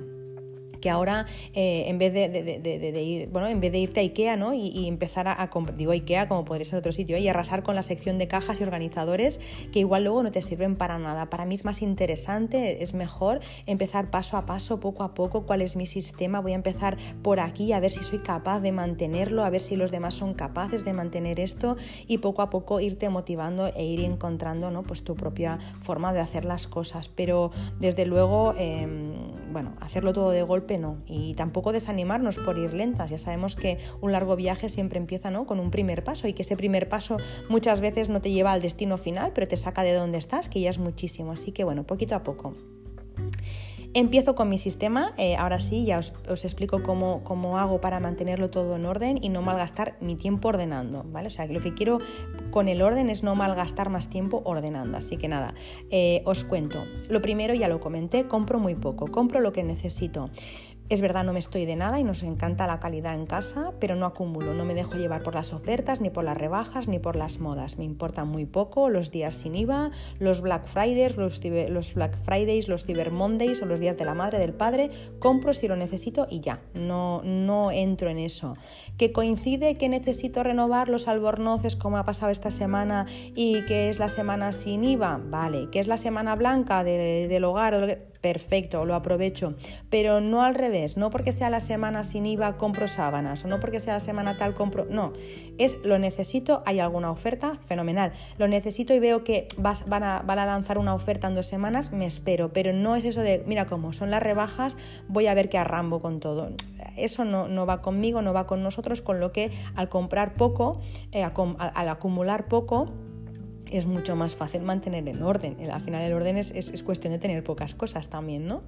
que ahora eh, en vez de, ir, bueno, en vez de irte a IKEA ¿no? y, empezar a, digo IKEA como podría ser otro sitio, ¿eh? y arrasar con la sección de cajas y organizadores que igual luego no te sirven para nada. Para mí es más interesante, es mejor empezar paso a paso, poco a poco, cuál es mi sistema, voy a empezar por aquí a ver si soy capaz de mantenerlo, a ver si los demás son capaces de mantener esto y poco a poco irte motivando e ir encontrando ¿no? pues tu propia forma de hacer las cosas. Pero desde luego, em, bueno, hacerlo todo de golpe Y tampoco desanimarnos por ir lentas. Ya sabemos que un largo viaje siempre empieza ¿no? con un primer paso y que ese primer paso muchas veces no te lleva al destino final, pero te saca de donde estás, que ya es muchísimo. Así que bueno, poquito a poco. Empiezo con mi sistema, eh, ahora sí, ya os, explico cómo, cómo, hago para mantenerlo todo en orden y no malgastar mi tiempo ordenando, ¿vale? O sea, lo que quiero con el orden es no malgastar más tiempo ordenando, así que nada, eh, os cuento. Lo primero, ya lo comenté, compro muy poco, compro lo que necesito. Es verdad, no me estoy de nada y nos encanta la calidad en casa, pero no acumulo, no me dejo llevar por las ofertas, ni por las rebajas, ni por las modas. Me importan muy poco los días sin IVA, los Black Fridays, los, Black Fridays, los Cyber Mondays o los días de la madre, del padre. Compro si lo necesito y ya, no, no entro en eso. Que coincide que necesito renovar los albornoces como ha pasado esta semana y que es la semana sin IVA, vale. Que es la semana blanca del hogar, perfecto, lo aprovecho, pero no al revés, no porque sea la semana sin IVA compro sábanas o no porque sea la semana tal compro, no, es lo necesito, hay alguna oferta, fenomenal, lo necesito y veo que vas, van, a, van a lanzar una oferta en dos semanas, me espero, pero no es eso de, mira cómo son las rebajas, voy a ver qué arrambo con todo. Eso no, no va conmigo, no va con nosotros, con lo que al comprar poco, eh, al acumular poco, es mucho más fácil mantener el orden. Al final el orden es, es, cuestión de tener pocas cosas también, ¿no?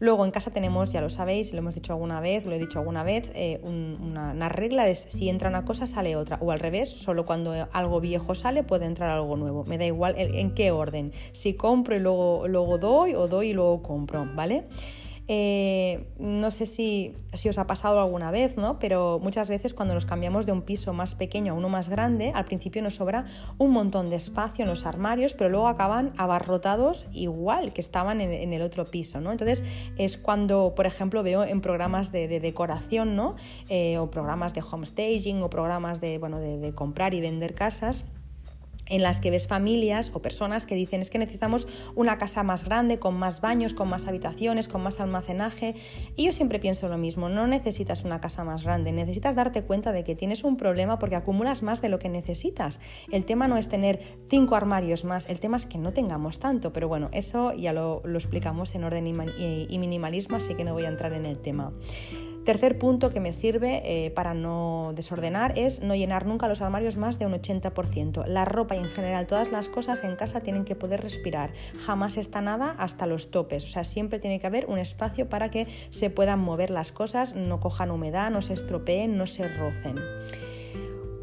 Luego en casa tenemos, ya lo sabéis, lo hemos dicho alguna vez, lo he dicho alguna vez, eh, una, regla es si entra una cosa sale otra, o al revés, solo cuando algo viejo sale puede entrar algo nuevo. Me da igual en qué orden, si compro y luego, luego doy o doy y luego compro, ¿vale? Eh, no sé si, si, os ha pasado alguna vez, ¿no? pero muchas veces cuando nos cambiamos de un piso más pequeño a uno más grande, al principio nos sobra un montón de espacio en los armarios, pero luego acaban abarrotados igual que estaban en, el otro piso. ¿no? Entonces es cuando, por ejemplo, veo en programas de, decoración ¿no? Eh, o programas de home staging o programas de, bueno, de comprar y vender casas en las que ves familias o personas que dicen es que necesitamos una casa más grande, con más baños, con más habitaciones, con más almacenaje. Y yo siempre pienso lo mismo, no necesitas una casa más grande, necesitas darte cuenta de que tienes un problema porque acumulas más de lo que necesitas. El tema no es tener cinco armarios más, el tema es que no tengamos tanto, pero bueno, eso ya lo, explicamos en orden y minimalismo, así que no voy a entrar en el tema. Tercer punto que me sirve eh, para no desordenar es no llenar nunca los armarios más de un 80%. La ropa y en general todas las cosas en casa tienen que poder respirar. Jamás está nada hasta los topes. O sea, siempre tiene que haber un espacio para que se puedan mover las cosas, no cojan humedad, no se estropeen, no se rocen.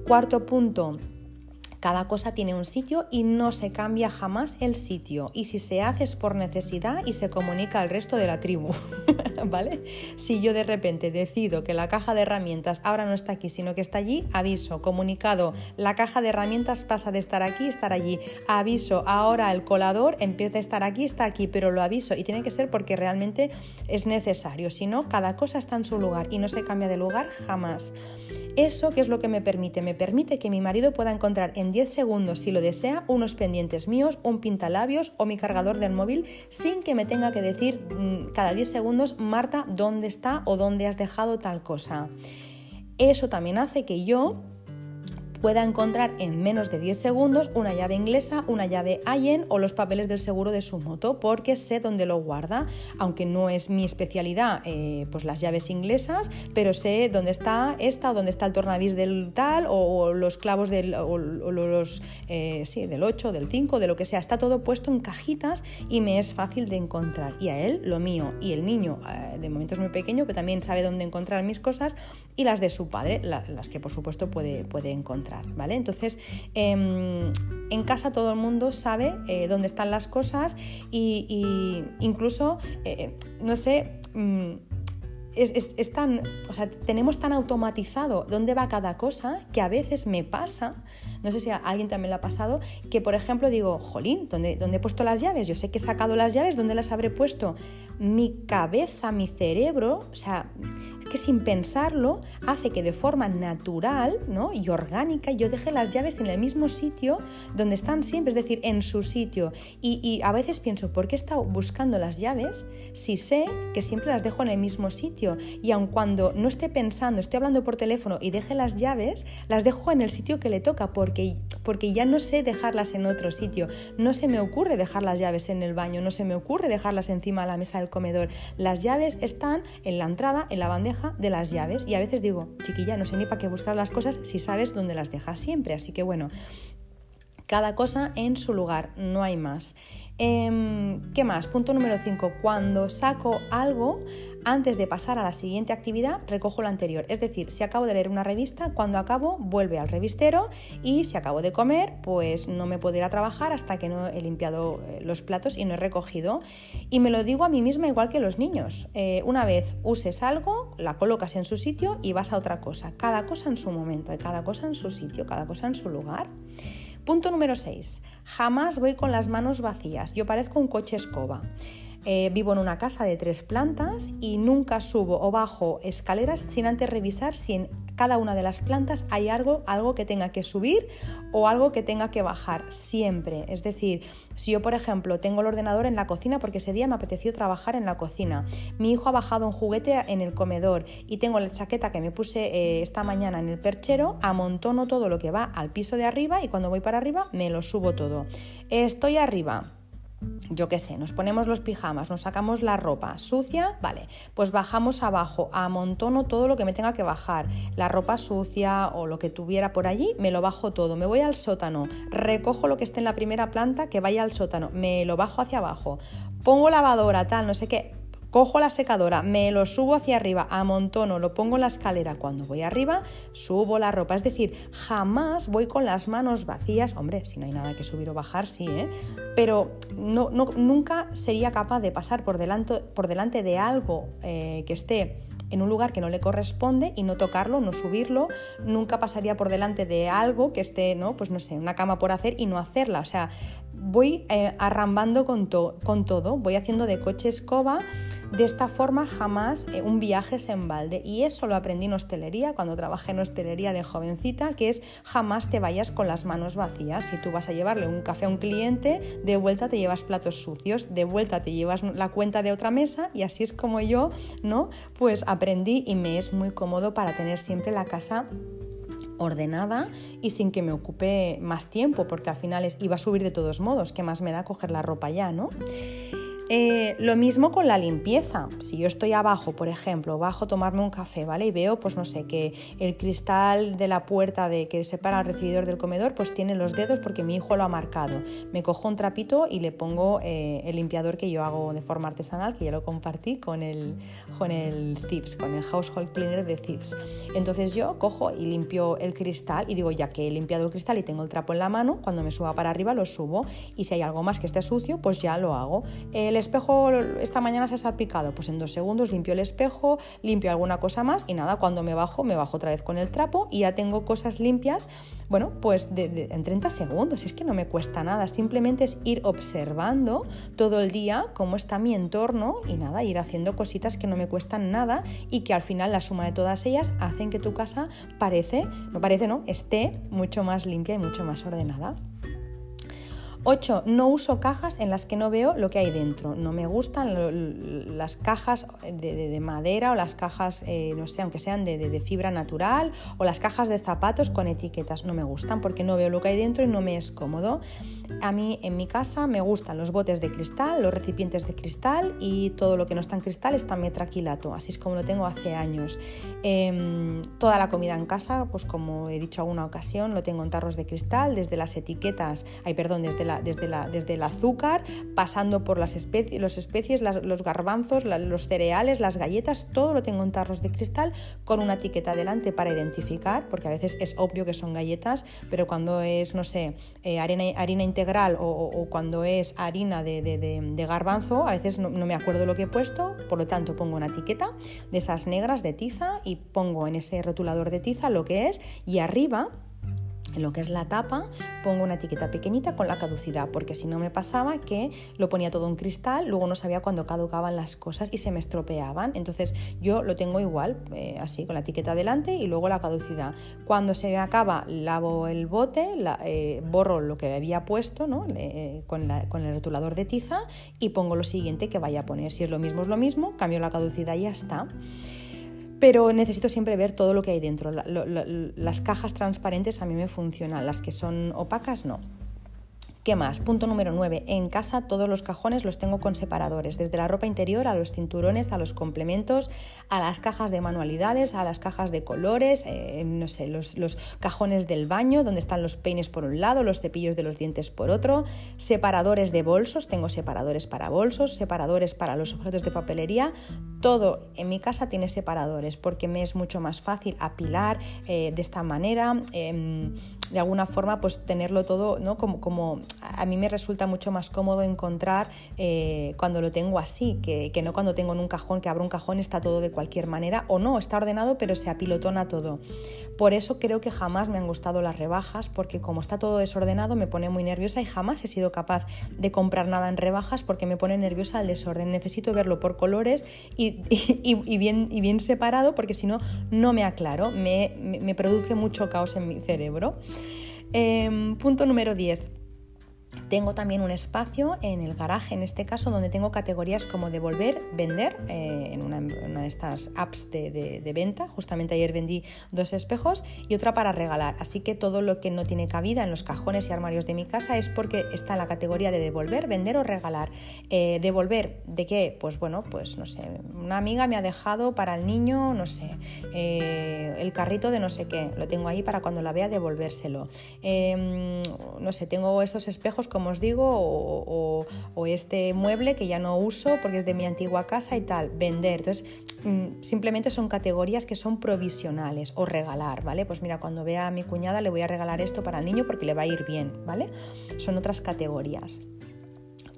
Cuarto punto, Cada cosa tiene un sitio y no se cambia jamás el sitio. Y si se hace es por necesidad y se comunica al resto de la tribu. ¿Vale? Si yo de repente decido que la caja de herramientas ahora no está aquí, sino que está allí, aviso, comunicado, la caja de herramientas pasa de estar aquí estar allí. Aviso, ahora el colador empieza a estar aquí, está aquí, pero lo aviso y tiene que ser porque realmente es necesario. Si no, cada cosa está en su lugar y no se cambia de lugar jamás. Eso, ¿qué es lo que me permite? Me permite que mi marido pueda encontrar en 10 segundos, si lo desea, unos pendientes míos, un pintalabios o mi cargador del móvil, sin que me tenga que decir mm, cada 10 segundos, Marta, ¿dónde está o dónde has dejado tal cosa? Eso también hace que yo pueda encontrar en menos de 10 segundos una llave inglesa, una llave Allen o los papeles del seguro de su moto, porque sé dónde lo guarda, aunque no es mi especialidad, eh, pues las llaves inglesas, pero sé dónde está esta o dónde está el tornavís del tal o, los clavos del, los, eh, sí, del 8, del 5, de lo que sea. Está todo puesto en cajitas y me es fácil de encontrar. Y a él lo mío y el niño, eh, de momento es muy pequeño, pero también sabe dónde encontrar mis cosas y las de su padre, las que por supuesto puede, puede encontrar. ¿Vale? Entonces, em, en casa todo el mundo sabe eh, dónde están las cosas y, incluso, eh, no sé, mm, es, tan, o sea, tenemos tan automatizado dónde va cada cosa que a veces me pasa, no sé si a alguien también le ha pasado, que por ejemplo digo, jolín, ¿dónde, ¿dónde he puesto las llaves? Yo sé que he sacado las llaves, ¿dónde las habré puesto? Mi cabeza, mi cerebro, o sea, que sin pensarlo hace que de forma natural ¿no? y orgánica yo deje las llaves en el mismo sitio donde están siempre, es decir, en su sitio. Y, a veces pienso, ¿por qué he estado buscando las llaves si sé que siempre las dejo en el mismo sitio? Y aun cuando no esté pensando, estoy hablando por teléfono y deje las llaves, las dejo en el sitio que le toca porque, porque ya no sé dejarlas en otro sitio. No se me ocurre dejar las llaves en el baño, no se me ocurre dejarlas encima de la mesa del comedor. Las llaves están en la entrada, en la bandeja de las llaves y a veces digo, chiquilla, no sé ni para qué buscar las cosas si sabes dónde las dejas siempre. Así que bueno, cada cosa en su lugar, no hay más. Em, ¿Qué más? Punto número 5. Cuando saco algo, antes de pasar a la siguiente actividad, recojo lo anterior. Es decir, si acabo de leer una revista, cuando acabo, vuelve al revistero y si acabo de comer, pues no me puedo ir a trabajar hasta que no he limpiado eh, los platos y no he recogido. Y me lo digo a mí misma igual que los niños. Eh, una vez uses algo, la colocas en su sitio y vas a otra cosa. Cada cosa en su momento, cada cosa en su sitio, cada cosa en su lugar. Punto número 6. Jamás voy con las manos vacías. Yo parezco un coche escoba. Eh, vivo en una casa de tres plantas y nunca subo o bajo escaleras sin antes revisar si en cada una de las plantas hay algo, algo que tenga que subir o algo que tenga que bajar, siempre. Es decir, si yo, por ejemplo, tengo el ordenador en la cocina porque ese día me apeteció trabajar en la cocina, mi hijo ha bajado un juguete en el comedor y tengo la chaqueta que me puse eh, esta mañana en el perchero, amontono todo lo que va al piso de arriba y cuando voy para arriba me lo subo todo. Estoy arriba yo qué sé, nos ponemos los pijamas, nos sacamos la ropa sucia, vale, pues bajamos abajo, amontono todo lo que me tenga que bajar, la ropa sucia o lo que tuviera por allí, me lo bajo todo, me voy al sótano, recojo lo que esté en la primera planta, que vaya al sótano, me lo bajo hacia abajo, pongo lavadora, tal, no sé qué, Cojo la secadora, me lo subo hacia arriba, amontono, lo pongo en la escalera. Cuando voy arriba, subo la ropa. Es decir, jamás voy con las manos vacías. Hombre, si no hay nada que subir o bajar, sí, ¿eh? Pero no, nunca sería capaz de pasar por delante, por delante de algo eh, que esté en un lugar que no le corresponde y no tocarlo, no subirlo, nunca pasaría por delante de algo que esté, ¿no? Pues no sé, una cama por hacer y no hacerla. O sea, voy eh, arrambando con, con todo, voy haciendo de coche escoba de esta forma jamás eh, un viaje se embalde y eso lo aprendí en hostelería cuando trabajé en hostelería de jovencita, que es jamás te vayas con las manos vacías. Si tú vas a llevarle un café a un cliente, de vuelta te llevas platos sucios, de vuelta te llevas la cuenta de otra mesa y así es como yo, ¿no? Pues aprendí y me es muy cómodo para tener siempre la casa ordenada y sin que me ocupe más tiempo, porque al final es, iba a subir de todos modos, que más me da coger la ropa ya, ¿no? Eh, lo mismo con la limpieza. Si yo estoy abajo, por ejemplo, bajo tomarme un café, ¿vale? Y veo, pues no sé, que el cristal de la puerta de que separa al recibidor del comedor, pues tiene los dedos porque mi hijo lo ha marcado. Me cojo un trapito y le pongo eh, el limpiador que yo hago de forma artesanal, que ya lo compartí con el, con el Thieves, con el Household Cleaner de Thieves. Entonces yo cojo y limpio el cristal y digo, ya que he limpiado el cristal y tengo el trapo en la mano, cuando me suba para arriba lo subo y si hay algo más que esté sucio, pues ya lo hago. El espejo esta mañana se ha salpicado, pues en dos segundos limpio el espejo, limpio alguna cosa más y nada, cuando me bajo, me bajo otra vez con el trapo y ya tengo cosas limpias, bueno, pues en 30 segundos, es que no me cuesta nada, simplemente es ir observando todo el día cómo está mi entorno y nada, ir haciendo cositas que no me cuestan nada y que al final la suma de todas ellas hacen que tu casa parece, no parece, no, esté mucho más limpia y mucho más ordenada. 8. No uso cajas en las que no veo lo que hay dentro. No me gustan las cajas de, madera o las cajas, eh, no sé, aunque sean de, fibra natural o las cajas de zapatos con etiquetas. No me gustan porque no veo lo que hay dentro y no me es cómodo. A mí en mi casa me gustan los botes de cristal, los recipientes de cristal y todo lo que no está en cristal está metraquilato. Así es como lo tengo hace años. Em, toda la comida en casa, pues como he dicho alguna ocasión, lo tengo en tarros de cristal, desde las etiquetas, ay perdón, desde desde, el azúcar, pasando por las especies, los especies los garbanzos, los cereales, las galletas, todo lo tengo en tarros de cristal con una etiqueta delante para identificar, porque a veces es obvio que son galletas, pero cuando es, no sé, eh, harina, harina, integral o, cuando es harina de, garbanzo, a veces no, no me acuerdo lo que he puesto, por lo tanto pongo una etiqueta de esas negras de tiza y pongo en ese rotulador de tiza lo que es y arriba en lo que es la tapa pongo una etiqueta pequeñita con la caducidad, porque si no me pasaba que lo ponía todo en cristal, luego no sabía cuándo caducaban las cosas y se me estropeaban. Entonces yo lo tengo igual, eh, así con la etiqueta delante y luego la caducidad. Cuando se acaba, lavo el bote, eh, borro lo que había puesto ¿no? Eh, con, con, el rotulador de tiza y pongo lo siguiente que vaya a poner. Si es lo mismo, es lo mismo, cambio la caducidad y ya está pero necesito siempre ver todo lo que hay dentro. las cajas transparentes a mí me funcionan, las que son opacas no. ¿Qué más? Punto número 9. En casa todos los cajones los tengo con separadores, desde la ropa interior a los cinturones, a los complementos, a las cajas de manualidades, a las cajas de colores, eh, no sé, los, cajones del baño, donde están los peines por un lado, los cepillos de los dientes por otro, separadores de bolsos, tengo separadores para bolsos, separadores para los objetos de papelería, todo en mi casa tiene separadores porque me es mucho más fácil apilar eh, de esta manera, em, de alguna forma pues tenerlo todo ¿no? como, como a mí me resulta mucho más cómodo encontrar eh, cuando lo tengo así, que, no cuando tengo en un cajón, que abro un cajón está todo de cualquier manera, o no, está ordenado pero se apilotona todo. Por eso creo que jamás me han gustado las rebajas, porque como está todo desordenado me pone muy nerviosa y jamás he sido capaz de comprar nada en rebajas porque me pone nerviosa el desorden. Necesito verlo por colores y, bien, y bien separado porque si no, no me aclaro, me, me, produce mucho caos en mi cerebro. Em, punto número 10 tengo también un espacio en el garaje, en este caso, donde tengo categorías como devolver, vender, eh, en una, de estas apps de, venta. Justamente ayer vendí dos espejos y otra para regalar. Así que todo lo que no tiene cabida en los cajones y armarios de mi casa es porque está en la categoría de devolver, vender o regalar. Eh, devolver, ¿de qué? Pues bueno, pues no sé, una amiga me ha dejado para el niño, no sé, eh, el carrito de no sé qué. Lo tengo ahí para cuando la vea devolvérselo. Em, no sé, tengo esos espejos como os digo, o, este mueble que ya no uso porque es de mi antigua casa y tal, vender. Entonces, mm, simplemente son categorías que son provisionales o regalar, ¿vale? Pues mira, cuando vea a mi cuñada le voy a regalar esto para el niño porque le va a ir bien, ¿vale? Son otras categorías.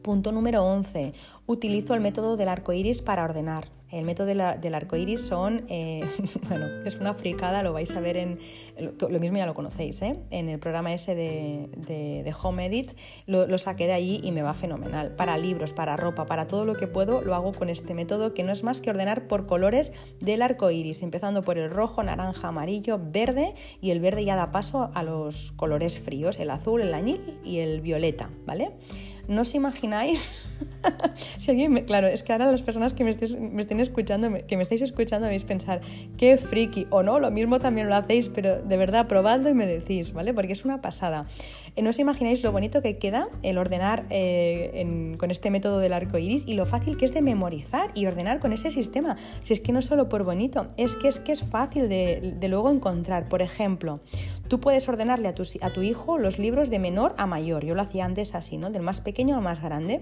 Punto número 11. Utilizo el método del arco iris para ordenar. El método del arco iris son, eh, bueno, es una fricada, lo vais a ver en, lo mismo ya lo conocéis, ¿eh? en el programa ese de, de, Home Edit, lo, saqué de allí y me va fenomenal. Para libros, para ropa, para todo lo que puedo, lo hago con este método que no es más que ordenar por colores del arco iris, empezando por el rojo, naranja, amarillo, verde y el verde ya da paso a los colores fríos, el azul, el añil y el violeta, ¿vale? No os imagináis si alguien me, claro, es que ahora las personas que me, me estén escuchando, que me estáis escuchando, me vais a pensar, qué friki, o no, lo mismo también lo hacéis, pero de verdad, probadlo y me decís, ¿vale? Porque es una pasada. Eh, no os imagináis lo bonito que queda el ordenar eh, con este método del arco iris y lo fácil que es de memorizar y ordenar con ese sistema. Si es que no solo por bonito, es que es, que es fácil de, luego encontrar. Por ejemplo, tú puedes ordenarle a tu, a tu hijo los libros de menor a mayor. Yo lo hacía antes así, ¿no? Del más pequeño al más grande.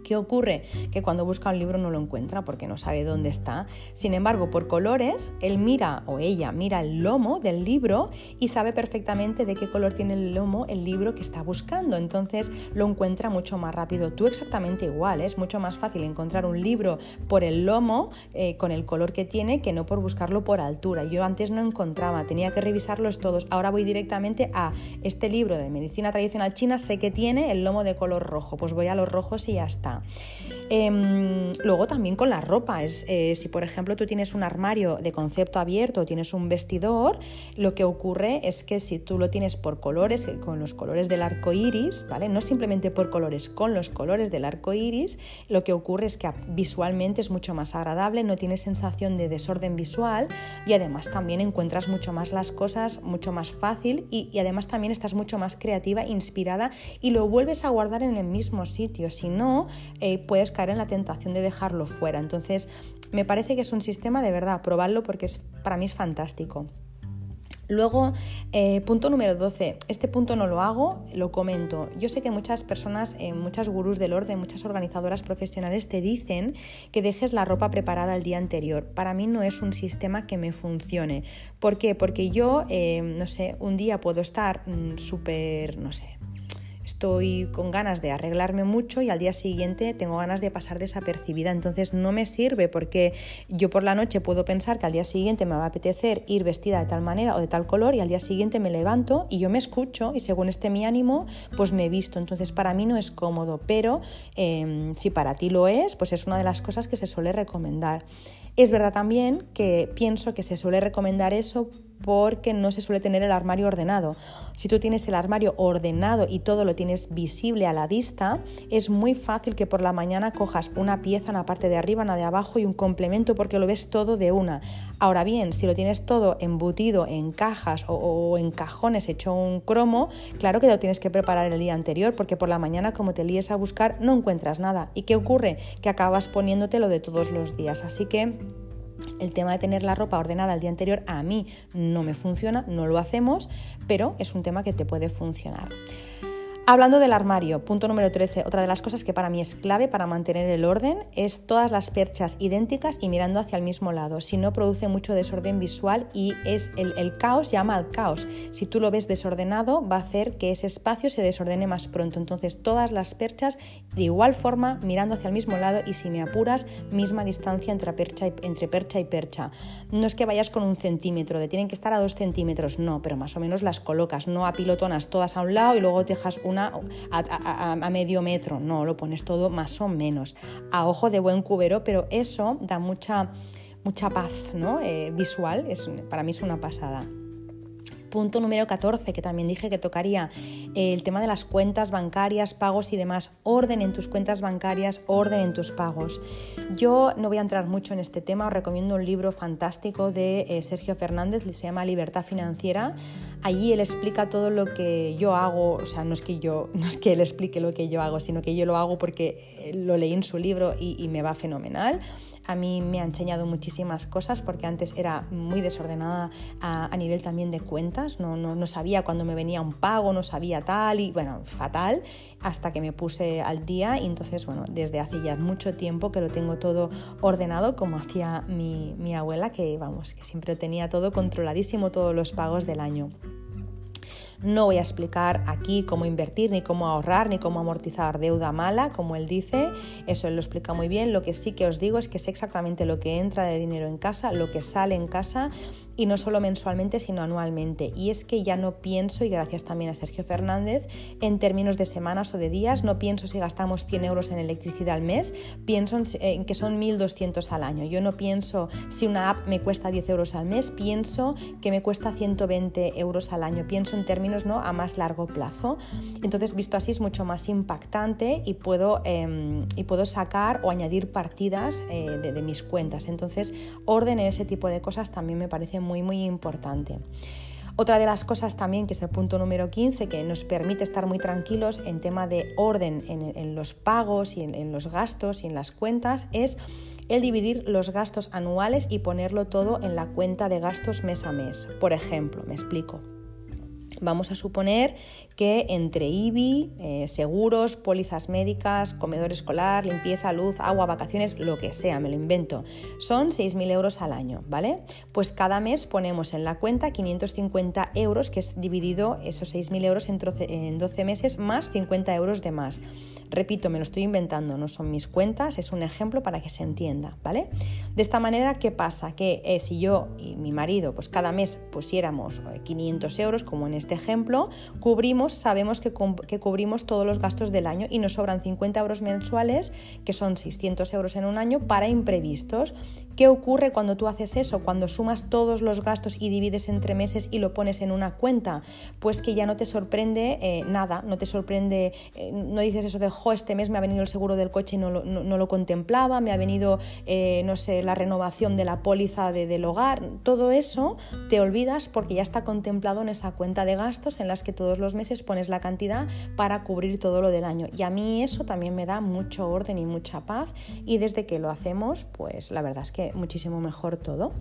¿Qué ocurre? Que cuando busca un libro no lo encuentra porque no sabe dónde está. Sin embargo, por colores, él mira o ella mira el lomo del libro y sabe perfectamente de qué color tiene el lomo el libro que está buscando. Entonces lo encuentra mucho más rápido. Tú exactamente igual. ¿eh? Es mucho más fácil encontrar un libro por el lomo eh, con el color que tiene que no por buscarlo por altura. Yo antes no encontraba, tenía que revisarlos todos. Ahora voy directamente a este libro de medicina tradicional china. Sé que tiene el lomo de color rojo. Pues voy a los rojos y ya está. Em, luego también con la ropa, es, eh, si por ejemplo tú tienes un armario de concepto abierto, tienes un vestidor, lo que ocurre es que si tú lo tienes por colores, eh, con los colores del arco iris, ¿vale? No simplemente por colores, con los colores del arco iris, lo que ocurre es que visualmente es mucho más agradable, no tienes sensación de desorden visual y además también encuentras mucho más las cosas, mucho más fácil y, y además también estás mucho más creativa, inspirada y lo vuelves a guardar en el mismo sitio. Si no, eh, puedes caer en la tentación de dejarlo fuera. Entonces, me parece que es un sistema de verdad, probarlo porque es, para mí es fantástico. Luego, eh, punto número 12. Este punto no lo hago, lo comento. Yo sé que muchas personas, eh, muchas gurús del orden, muchas organizadoras profesionales te dicen que dejes la ropa preparada el día anterior. Para mí no es un sistema que me funcione. ¿Por qué? Porque yo, no sé, un día puedo estar mm, súper, no sé, estoy con ganas de arreglarme mucho y al día siguiente tengo ganas de pasar desapercibida. Entonces no me sirve porque yo por la noche puedo pensar que al día siguiente me va a apetecer ir vestida de tal manera o de tal color y al día siguiente me levanto y yo me escucho y según esté mi ánimo pues me visto. Entonces para mí no es cómodo, pero em, si para ti lo es, pues es una de las cosas que se suele recomendar. Es verdad también que pienso que se suele recomendar eso porque no se suele tener el armario ordenado. Si tú tienes el armario ordenado y todo lo tienes visible a la vista, es muy fácil que por la mañana cojas una pieza en la parte de arriba, una de abajo y un complemento porque lo ves todo de una. Ahora bien, si lo tienes todo embutido en cajas o, en cajones hecho un cromo, claro que lo tienes que preparar el día anterior porque por la mañana como te líes a buscar no encuentras nada. ¿Y qué ocurre? Que acabas poniéndote lo de todos los días. Así que el tema de tener la ropa ordenada el día anterior a mí no me funciona, no lo hacemos, pero es un tema que te puede funcionar. Hablando del armario, punto número 13, otra de las cosas que para mí es clave para mantener el orden es todas las perchas idénticas y mirando hacia el mismo lado. Si no, produce mucho desorden visual y es el, caos llama al caos. Si tú lo ves desordenado, va a hacer que ese espacio se desordene más pronto. Entonces, todas las perchas de igual forma, mirando hacia el mismo lado y si me apuras, misma distancia entre percha y, entre percha, y percha. No es que vayas con un centímetro, de tienen que estar a dos centímetros, no, pero más o menos las colocas, no apilotonas todas a un lado y luego dejas una a, medio metro, no, lo pones todo más o menos, a ojo de buen cubero, pero eso da mucha, mucha paz ¿no? Eh, visual, es, para mí es una pasada. Punto número 14, que también dije que tocaría el tema de las cuentas bancarias, pagos y demás. Orden en tus cuentas bancarias, orden en tus pagos. Yo no voy a entrar mucho en este tema, os recomiendo un libro fantástico de eh, Sergio Fernández, se llama Libertad Financiera. Allí él explica todo lo que yo hago, o sea, no es que yo, no es que él explique lo que yo hago, sino que yo lo hago porque lo leí en su libro y me va fenomenal. A mí me ha enseñado muchísimas cosas porque antes era muy desordenada a, nivel también de cuentas, no, no, no, sabía cuándo me venía un pago, no sabía tal y bueno, fatal, hasta que me puse al día y entonces, bueno, desde hace ya mucho tiempo que lo tengo todo ordenado como hacía mi, mi abuela, que vamos, que siempre tenía todo controladísimo, todos los pagos del año. No voy a explicar aquí cómo invertir, ni cómo ahorrar, ni cómo amortizar deuda mala, como él dice, eso él lo explica muy bien. Lo que sí que os digo es que sé exactamente lo que entra de dinero en casa, lo que sale en casa y no solo mensualmente, sino anualmente. Y es que ya no pienso, y gracias también a Sergio Fernández, en términos de semanas o de días, no pienso si gastamos 100 euros en electricidad al mes, pienso en, que son 1.200 al año. Yo no pienso si una app me cuesta 10 euros al mes, pienso que me cuesta 120 euros al año. Pienso en términos ¿no? a más largo plazo. Entonces, visto así, es mucho más impactante y puedo, em, y puedo sacar o añadir partidas eh, de, de mis cuentas. Entonces, orden en ese tipo de cosas también me parece muy, muy importante. Otra de las cosas también, que es el punto número 15, que nos permite estar muy tranquilos en tema de orden en, los pagos y en, los gastos y en las cuentas, es el dividir los gastos anuales y ponerlo todo en la cuenta de gastos mes a mes. Por ejemplo, me explico. Vamos a suponer que entre IBI, eh, seguros, pólizas médicas, comedor escolar, limpieza, luz, agua, vacaciones, lo que sea, me lo invento, son 6.000 euros al año, ¿vale? Pues cada mes ponemos en la cuenta 550 euros, que es dividido esos 6.000 euros en 12 meses más 50 euros de más. Repito, me lo estoy inventando, no son mis cuentas, es un ejemplo para que se entienda, ¿vale? De esta manera, ¿qué pasa? Que eh, si yo y mi marido, pues cada mes pusiéramos 500 eh, euros, como en este ejemplo, cubrimos, sabemos que, que cubrimos todos los gastos del año y nos sobran 50 euros mensuales, que son 600 euros en un año, para imprevistos. ¿Qué ocurre cuando tú haces eso? Cuando sumas todos los gastos y divides entre meses y lo pones en una cuenta, pues que ya no te sorprende eh, nada, no te sorprende, no dices eso de este mes me ha venido el seguro del coche y no lo, contemplaba, me ha venido, eh, no sé, la renovación de la póliza del hogar, todo eso te olvidas porque ya está contemplado en esa cuenta de gastos en las que todos los meses pones la cantidad para cubrir todo lo del año. Y a mí eso también me da mucho orden y mucha paz y desde que lo hacemos, pues la verdad es que muchísimo mejor todo.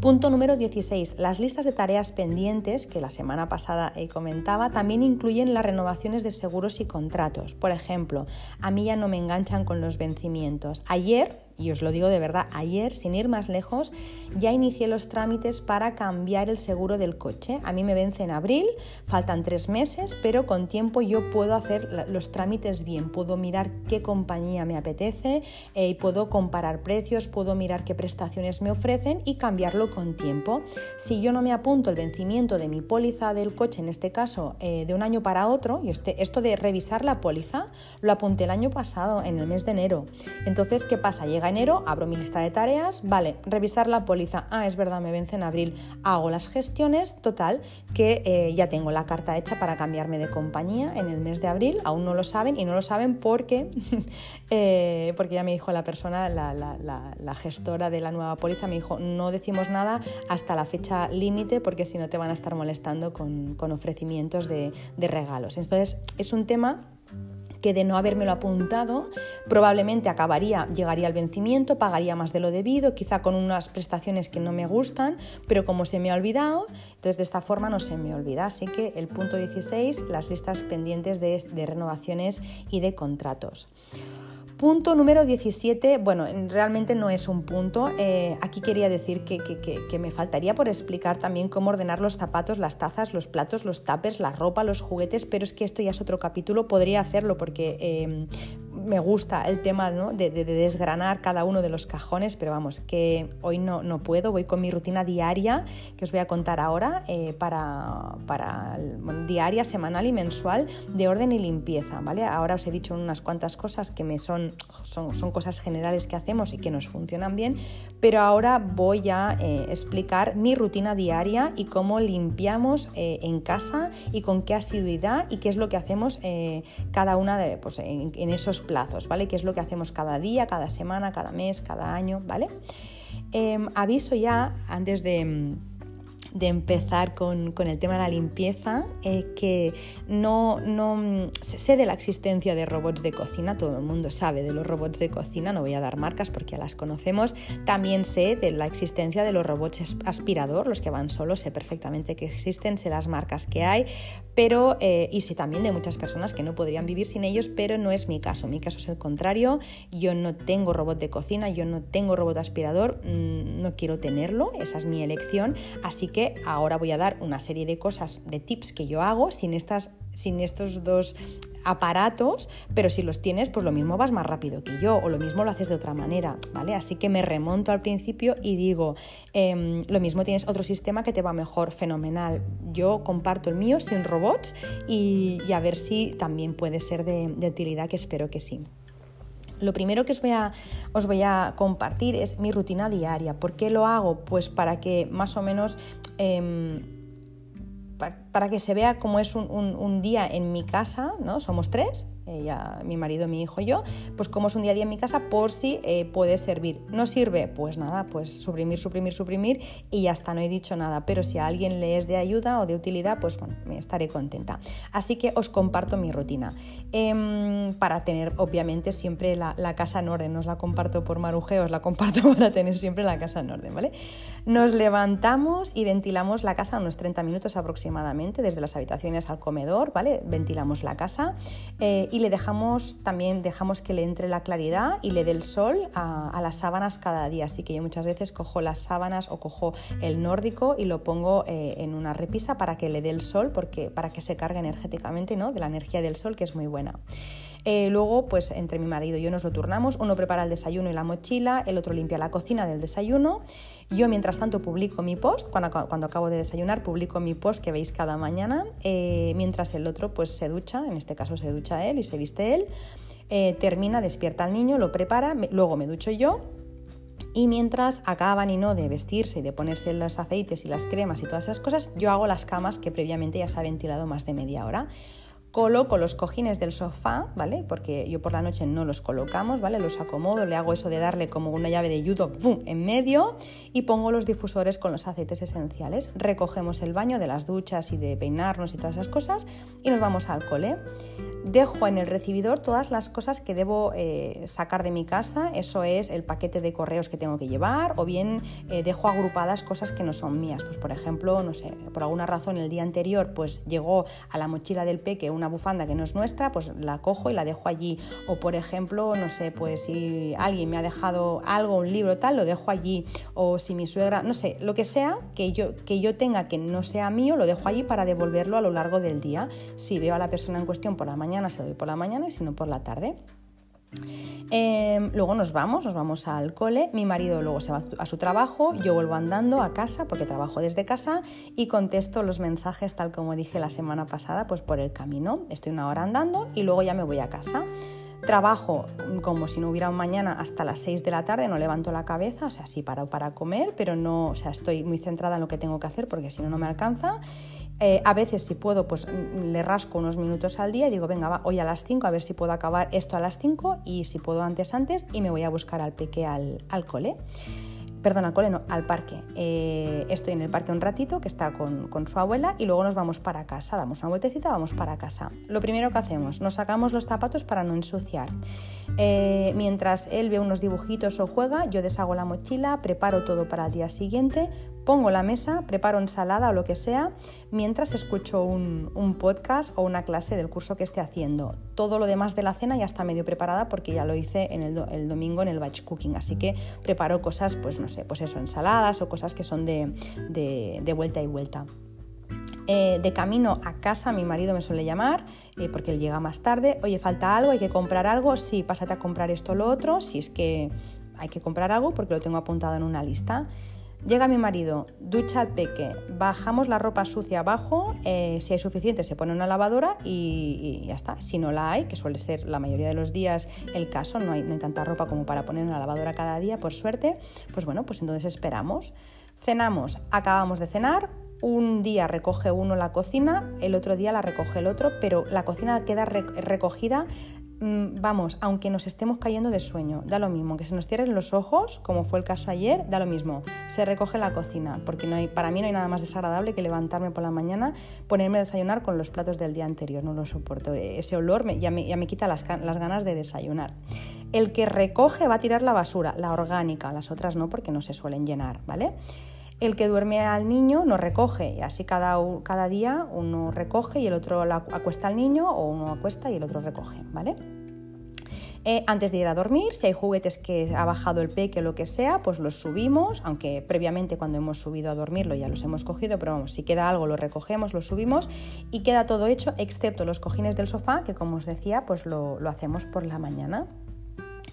Punto número 16. Las listas de tareas pendientes, que la semana pasada comentaba, también incluyen las renovaciones de seguros y contratos. Por ejemplo, a mí ya no me enganchan con los vencimientos. Ayer, y os lo digo de verdad, ayer, sin ir más lejos, ya inicié los trámites para cambiar el seguro del coche. A mí me vence en abril, faltan tres meses, pero con tiempo yo puedo hacer los trámites bien, puedo mirar qué compañía me apetece eh, y puedo comparar precios, puedo mirar qué prestaciones me ofrecen y cambiarlo con tiempo. Si yo no me apunto el vencimiento de mi póliza del coche, en este caso eh, de un año para otro, y este, esto de revisar la póliza lo apunté el año pasado, en el mes de enero. Entonces, ¿qué pasa? Llega enero, abro mi lista de tareas, vale, revisar la póliza, ah, es verdad, me vence en abril, hago las gestiones, total, que eh, ya tengo la carta hecha para cambiarme de compañía en el mes de abril, aún no lo saben y no lo saben porque, eh, porque ya me dijo la persona, la, gestora de la nueva póliza, me dijo, no decimos nada hasta la fecha límite porque si no te van a estar molestando con, ofrecimientos de, de regalos. Entonces, es un tema que de no habérmelo apuntado probablemente acabaría, llegaría al vencimiento, pagaría más de lo debido, quizá con unas prestaciones que no me gustan, pero como se me ha olvidado, entonces de esta forma no se me olvida. Así que el punto 16, las listas pendientes de, de renovaciones y de contratos. Punto número 17, bueno, realmente no es un punto. Eh, aquí quería decir que, me faltaría por explicar también cómo ordenar los zapatos, las tazas, los platos, los tapers, la ropa, los juguetes, pero es que esto ya es otro capítulo, podría hacerlo porque eh, me gusta el tema de, desgranar cada uno de los cajones, pero vamos, que hoy no, no puedo, voy con mi rutina diaria que os voy a contar ahora eh, para, para diaria, semanal y mensual de orden y limpieza, ¿vale? Ahora os he dicho unas cuantas cosas que me son, son, son cosas generales que hacemos y que nos funcionan bien, pero ahora voy a eh, explicar mi rutina diaria y cómo limpiamos eh, en casa y con qué asiduidad y qué es lo que hacemos cada una de, pues, en, en esos plazos, ¿vale? ¿Qué es lo que hacemos cada día, cada semana, cada mes, cada año, ¿vale? Em, aviso ya antes de de empezar con, el tema de la limpieza, eh, que no, no sé de la existencia de robots de cocina, todo el mundo sabe de los robots de cocina, no voy a dar marcas porque ya las conocemos, también sé de la existencia de los robots aspirador, los que van solos, sé perfectamente que existen, sé las marcas que hay, pero eh, y sé también de muchas personas que no podrían vivir sin ellos, pero no es mi caso, mi caso es el contrario, yo no tengo robot de cocina, yo no tengo robot aspirador, mm, no quiero tenerlo, esa es mi elección, así que ahora voy a dar una serie de cosas, de tips que yo hago sin, estas, sin estos dos aparatos, pero si los tienes, pues lo mismo vas más rápido que yo o lo mismo lo haces de otra manera, ¿vale? Así que me remonto al principio y digo, em, lo mismo tienes otro sistema que te va mejor, fenomenal. Yo comparto el mío sin robots y, a ver si también puede ser de, utilidad, que espero que sí. Lo primero que os voy, a, compartir es mi rutina diaria. ¿Por qué lo hago? Pues para que más o menos... Em, para que se vea cómo es un, día en mi casa, ¿no? Somos tres, mi marido, mi hijo y yo, pues cómo es un día a día en mi casa por si eh, puede servir. ¿No sirve? Pues nada, pues suprimir, suprimir, suprimir y ya está, no he dicho nada. Pero si a alguien le es de ayuda o de utilidad, pues bueno, me estaré contenta. Así que os comparto mi rutina. Em, para tener, obviamente, siempre la, casa en orden. No os la comparto por marujeo, os la comparto para tener siempre la casa en orden, ¿vale? Nos levantamos y ventilamos la casa unos 30 minutos aproximadamente desde las habitaciones al comedor, ¿vale? Ventilamos la casa eh, y le dejamos también dejamos que le entre la claridad y le dé el sol a, las sábanas cada día. Así que yo muchas veces cojo las sábanas o cojo el nórdico y lo pongo eh, en una repisa para que le dé el sol, porque, para que se cargue energéticamente ¿no? de la energía del sol, que es muy buena. Eh, luego, pues entre mi marido y yo nos lo turnamos. Uno prepara el desayuno y la mochila, el otro limpia la cocina del desayuno. Yo, mientras tanto, publico mi post. Cuando, cuando acabo de desayunar, publico mi post que veis cada mañana. Eh, mientras el otro, pues se ducha, en este caso se ducha él y se viste él. Eh, termina, despierta al niño, lo prepara, luego me ducho yo. Y mientras acaban y no de vestirse y de ponerse los aceites y las cremas y todas esas cosas, yo hago las camas que previamente ya se ha ventilado más de media hora coloco los cojines del sofá, ¿vale? Porque yo por la noche no los colocamos, ¿vale? Los acomodo, le hago eso de darle como una llave de judo ¡bum! en medio y pongo los difusores con los aceites esenciales. Recogemos el baño de las duchas y de peinarnos y todas esas cosas y nos vamos al cole. Dejo en el recibidor todas las cosas que debo eh, sacar de mi casa, eso es el paquete de correos que tengo que llevar o bien eh, dejo agrupadas cosas que no son mías. Pues por ejemplo, no sé, por alguna razón el día anterior pues llegó a la mochila del peque una bufanda que no es nuestra, pues la cojo y la dejo allí. O por ejemplo, no sé, pues si alguien me ha dejado algo, un libro tal, lo dejo allí. O si mi suegra, no sé, lo que sea que yo, que yo tenga que no sea mío, lo dejo allí para devolverlo a lo largo del día. Si veo a la persona en cuestión por la mañana, se lo doy por la mañana y si no por la tarde. Em, luego nos vamos, nos vamos al cole, mi marido luego se va a su trabajo, yo vuelvo andando a casa porque trabajo desde casa y contesto los mensajes tal como dije la semana pasada, pues por el camino. Estoy una hora andando y luego ya me voy a casa. Trabajo como si no hubiera un mañana hasta las 6 de la tarde, no levanto la cabeza, o sea, sí paro para comer, pero no, o sea, estoy muy centrada en lo que tengo que hacer porque si no, no me alcanza. Eh, a veces, si puedo, pues mm, le rasco unos minutos al día y digo, venga, va, hoy a las 5, a ver si puedo acabar esto a las 5 y si puedo antes, antes, y me voy a buscar al peque al, cole perdón, al cole no, al parque. Eh, estoy en el parque un ratito, que está con, su abuela, y luego nos vamos para casa, damos una vueltecita, vamos para casa. Lo primero que hacemos, nos sacamos los zapatos para no ensuciar. Eh, mientras él ve unos dibujitos o juega, yo deshago la mochila, preparo todo para el día siguiente, pongo la mesa, preparo ensalada o lo que sea, mientras escucho un, podcast o una clase del curso que esté haciendo. Todo lo demás de la cena ya está medio preparada porque ya lo hice en el, domingo en el batch cooking, así que preparo cosas, pues no sé, pues eso, ensaladas o cosas que son de, vuelta y vuelta. Eh, de camino a casa, mi marido me suele llamar eh, porque él llega más tarde. Oye, falta algo, hay que comprar algo. Sí, pásate a comprar esto o lo otro. Si es que hay que comprar algo porque lo tengo apuntado en una lista. Llega mi marido, ducha al peque, bajamos la ropa sucia abajo, eh, si hay suficiente se pone una lavadora y, ya está. Si no la hay, que suele ser la mayoría de los días el caso, no hay, no hay tanta ropa como para poner en la lavadora cada día, por suerte, pues bueno, pues entonces esperamos. Cenamos, acabamos de cenar, un día recoge uno la cocina, el otro día la recoge el otro, pero la cocina queda recogida vamos, aunque nos estemos cayendo de sueño, da lo mismo, que se nos cierren los ojos, como fue el caso ayer, da lo mismo, se recoge la cocina, porque no hay, para mí no hay nada más desagradable que levantarme por la mañana, ponerme a desayunar con los platos del día anterior, no lo soporto, ese olor me, ya, me, me quita las ganas de desayunar. El que recoge va a tirar la basura, la orgánica, las otras no porque no se suelen llenar, ¿vale? El que duerme al niño no recoge, y así cada, cada día uno recoge y el otro acuesta al niño o uno acuesta y el otro recoge, ¿vale? Eh, antes de ir a dormir, si hay juguetes que ha bajado el peque o lo que sea, pues los subimos, aunque previamente cuando hemos subido a dormirlo ya los hemos cogido, pero vamos, si queda algo lo recogemos, lo subimos y queda todo hecho excepto los cojines del sofá, que como os decía, pues lo, lo hacemos por la mañana.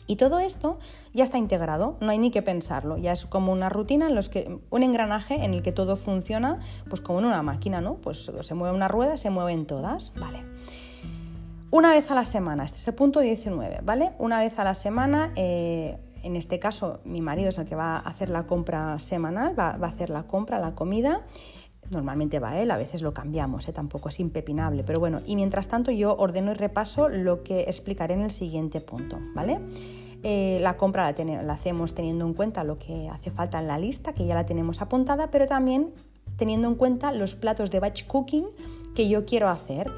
Y todo esto ya está integrado, no hay ni que pensarlo, ya es como una rutina en los que un engranaje en el que todo funciona, pues como en una máquina, ¿no? Pues se mueve una rueda, se mueven todas, vale. Una vez a la semana, este es el punto 19, ¿vale? Una vez a la semana, eh, en este caso mi marido es el que va a hacer la compra semanal, va, a hacer la compra, la comida. Normalmente va él, a veces lo cambiamos, ¿eh? tampoco es impepinable, pero bueno, y mientras tanto yo ordeno y repaso lo que explicaré en el siguiente punto, ¿vale? Eh, la compra la, hacemos teniendo en cuenta lo que hace falta en la lista, que ya la tenemos apuntada, pero también teniendo en cuenta los platos de batch cooking que yo quiero hacer.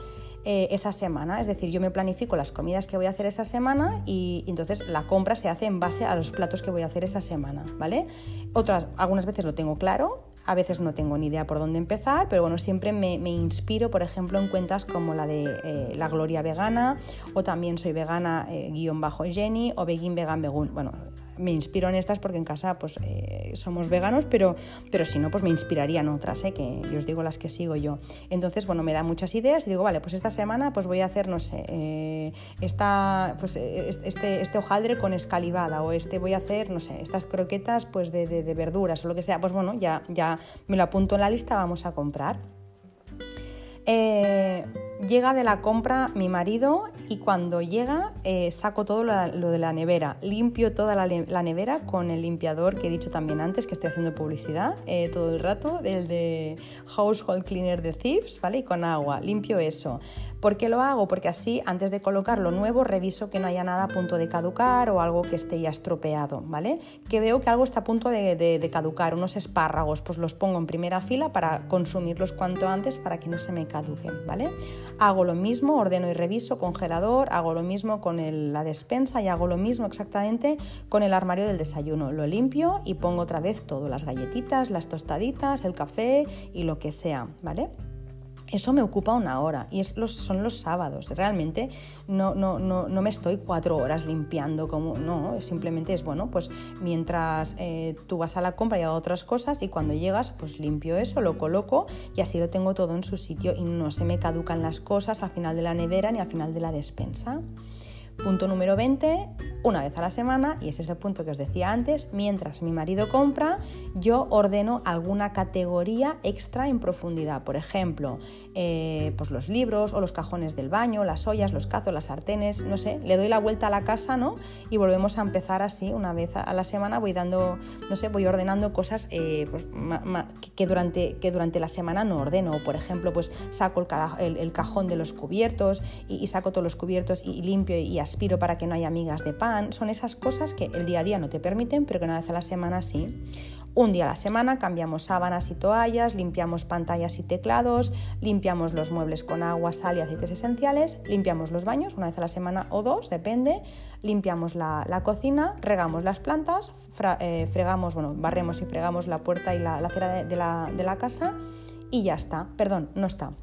Eh, esa semana. Es decir, yo me planifico las comidas que voy a hacer esa semana y, entonces la compra se hace en base a los platos que voy a hacer esa semana, ¿vale? Otras, algunas veces lo tengo claro, a veces no tengo ni idea por dónde empezar, pero bueno, siempre me, inspiro, por ejemplo, en cuentas como la de eh, La Gloria Vegana o también Soy Vegana eh, guion bajo Jenny o Begin Vegan Vegun. Bueno, me inspiro en estas porque en casa pues eh, somos veganos, pero, pero si no, pues me inspirarían otras, ¿eh? que yo os digo las que sigo yo. Entonces, bueno, me da muchas ideas y digo, vale, pues esta semana pues voy a hacer, no sé, eh, esta, pues, este, este hojaldre con escalivada o este voy a hacer, no sé, estas croquetas pues de, de, verduras o lo que sea. Pues bueno, ya, ya me lo apunto en la lista, vamos a comprar. Eh, llega de la compra mi marido y cuando llega eh, saco todo lo, de la nevera, limpio toda la, nevera con el limpiador que he dicho también antes que estoy haciendo publicidad eh, todo el rato, el de Household Cleaner de Thieves, ¿vale? Y con agua, limpio eso. ¿Por qué lo hago? Porque así antes de colocar lo nuevo reviso que no haya nada a punto de caducar o algo que esté ya estropeado, ¿vale? Que veo que algo está a punto de, de caducar, unos espárragos, pues los pongo en primera fila para consumirlos cuanto antes para que no se me ¿vale? Hago lo mismo, ordeno y reviso congelador, hago lo mismo con la despensa y hago lo mismo exactamente con el armario del desayuno. Lo limpio y pongo otra vez todo, las galletitas, las tostaditas, el café y lo que sea, ¿vale? Eso me ocupa una hora y es los, son los sábados. Realmente no, no, no, no, me estoy cuatro horas limpiando como no, simplemente es bueno, pues mientras eh, tú vas a la compra y otras cosas y cuando llegas pues limpio eso, lo coloco y así lo tengo todo en su sitio y no se me caducan las cosas al final de la nevera ni al final de la despensa. Punto número 20, una vez a la semana, y ese es el punto que os decía antes, mientras mi marido compra, yo ordeno alguna categoría extra en profundidad. Por ejemplo, eh, pues los libros o los cajones del baño, las ollas, los cazos, las sartenes, no sé, le doy la vuelta a la casa, ¿no? Y volvemos a empezar así, una vez a la semana voy dando, no sé, voy ordenando cosas eh, pues, que, durante, que durante la semana no ordeno. Por ejemplo, pues saco el, cajón de los cubiertos y, saco todos los cubiertos y, limpio y aspiro para que no haya migas de pan. Son esas cosas que el día a día no te permiten, pero que una vez a la semana sí. Un día a la semana cambiamos sábanas y toallas, limpiamos pantallas y teclados, limpiamos los muebles con agua, sal y aceites esenciales, limpiamos los baños una vez a la semana o dos, depende, limpiamos la, cocina, regamos las plantas, eh, fregamos, bueno, barremos y fregamos la puerta y la, acera de la casa y ya está. Perdón, no está.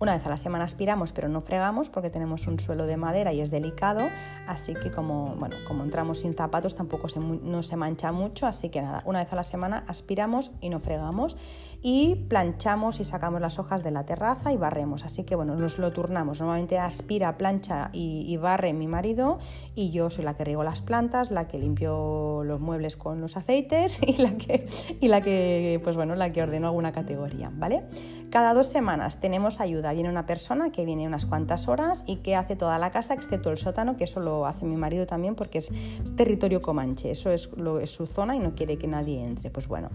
Una vez a la semana aspiramos, pero no fregamos porque tenemos un suelo de madera y es delicado, así que como, bueno, como entramos sin zapatos tampoco se, no se mancha mucho, así que nada, una vez a la semana aspiramos y no fregamos y planchamos y sacamos las hojas de la terraza y barremos, así que bueno, nos lo turnamos, normalmente aspira, plancha y, barre mi marido y yo soy la que riego las plantas, la que limpio los muebles con los aceites y la que, y la que pues bueno, la que ordeno alguna categoría, ¿vale? Cada dos semanas tenemos ayuda. Viene una persona que viene unas cuantas horas y que hace toda la casa, excepto el sótano, que eso lo hace mi marido también porque es territorio comanche. Eso es, su zona y no quiere que nadie entre. Pues bueno.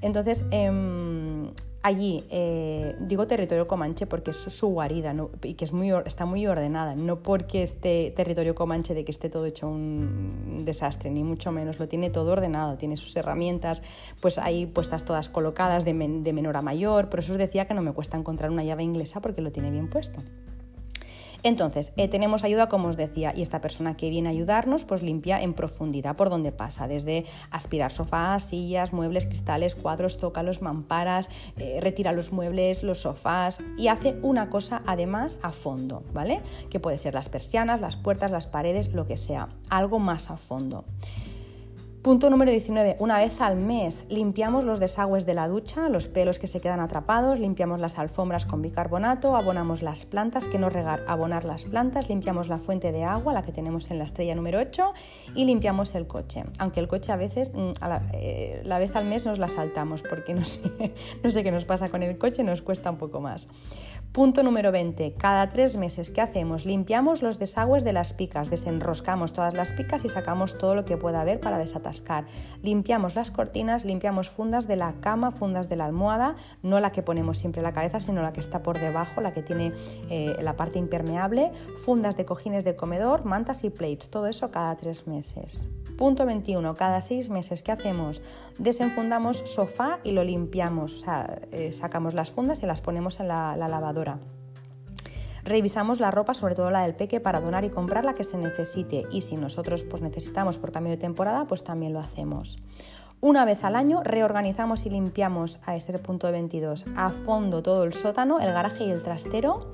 Entonces, em, allí, eh, digo territorio comanche porque es su, guarida y que es muy, está muy ordenada, no porque esté territorio comanche de que esté todo hecho un desastre, ni mucho menos, lo tiene todo ordenado, tiene sus herramientas, pues ahí puestas todas colocadas de, menor a mayor, por eso os decía que no me cuesta encontrar una llave inglesa porque lo tiene bien puesto. Entonces, eh, tenemos ayuda, como os decía, y esta persona que viene a ayudarnos, pues limpia en profundidad por donde pasa, desde aspirar sofás, sillas, muebles, cristales, cuadros, toca los mamparas, eh, retira los muebles, los sofás y hace una cosa además a fondo, ¿vale? Que puede ser las persianas, las puertas, las paredes, lo que sea, algo más a fondo. Punto número 19. Una vez al mes limpiamos los desagües de la ducha, los pelos que se quedan atrapados, limpiamos las alfombras con bicarbonato, abonamos las plantas, que no regar, abonar las plantas, limpiamos la fuente de agua, la que tenemos en la estrella número 8, y limpiamos el coche. Aunque el coche a veces, mm, eh, la, vez al mes nos la saltamos, porque no sé, no sé qué nos pasa con el coche, nos cuesta un poco más. Punto número 20. Cada tres meses, ¿qué hacemos? Limpiamos los desagües de las picas, desenroscamos todas las picas y sacamos todo lo que pueda haber para desatascar. Limpiamos las cortinas, limpiamos fundas de la cama, fundas de la almohada, no la que ponemos siempre en la cabeza, sino la que está por debajo, la que tiene eh, la parte impermeable, fundas de cojines de comedor, mantas y plates, todo eso cada tres meses. Punto 21. Cada seis meses, ¿qué hacemos? Desenfundamos sofá y lo limpiamos, o sea, eh, sacamos las fundas y las ponemos en la lavadora Revisamos la ropa, sobre todo la del peque, para donar y comprar la que se necesite y si nosotros pues, necesitamos por cambio de temporada, pues también lo hacemos. Una vez al año reorganizamos y limpiamos a este punto de 22 a fondo todo el sótano, el garaje y el trastero.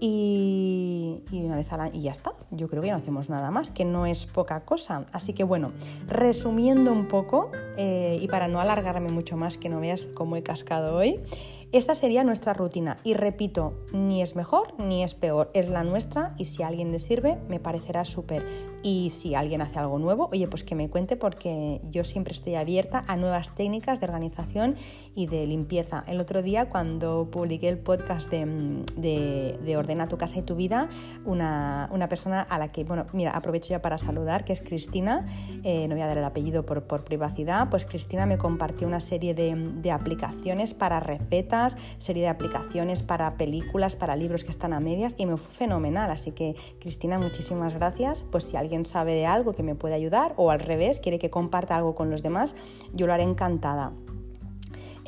Y, una vez al año, y ya está. Yo creo que no hacemos nada más, que no es poca cosa. Así que bueno, resumiendo un poco, eh, y para no alargarme mucho más, que no veas cómo he cascado hoy, esta sería nuestra rutina y repito, ni es mejor ni es peor, es la nuestra y si a alguien le sirve me parecerá súper. Y si alguien hace algo nuevo, oye, pues que me cuente porque yo siempre estoy abierta a nuevas técnicas de organización y de limpieza. El otro día cuando publiqué el podcast de, Ordena tu casa y tu vida, una, persona a la que, bueno, mira, aprovecho ya para saludar, que es Cristina, eh, no voy a dar el apellido por, privacidad, pues Cristina me compartió una serie de, de aplicaciones para recetas serie de aplicaciones para películas, para libros que están a medias y me fue fenomenal. Así que Cristina, muchísimas gracias. Pues si alguien sabe de algo que me puede ayudar o al revés, quiere que comparta algo con los demás, yo lo haré encantada.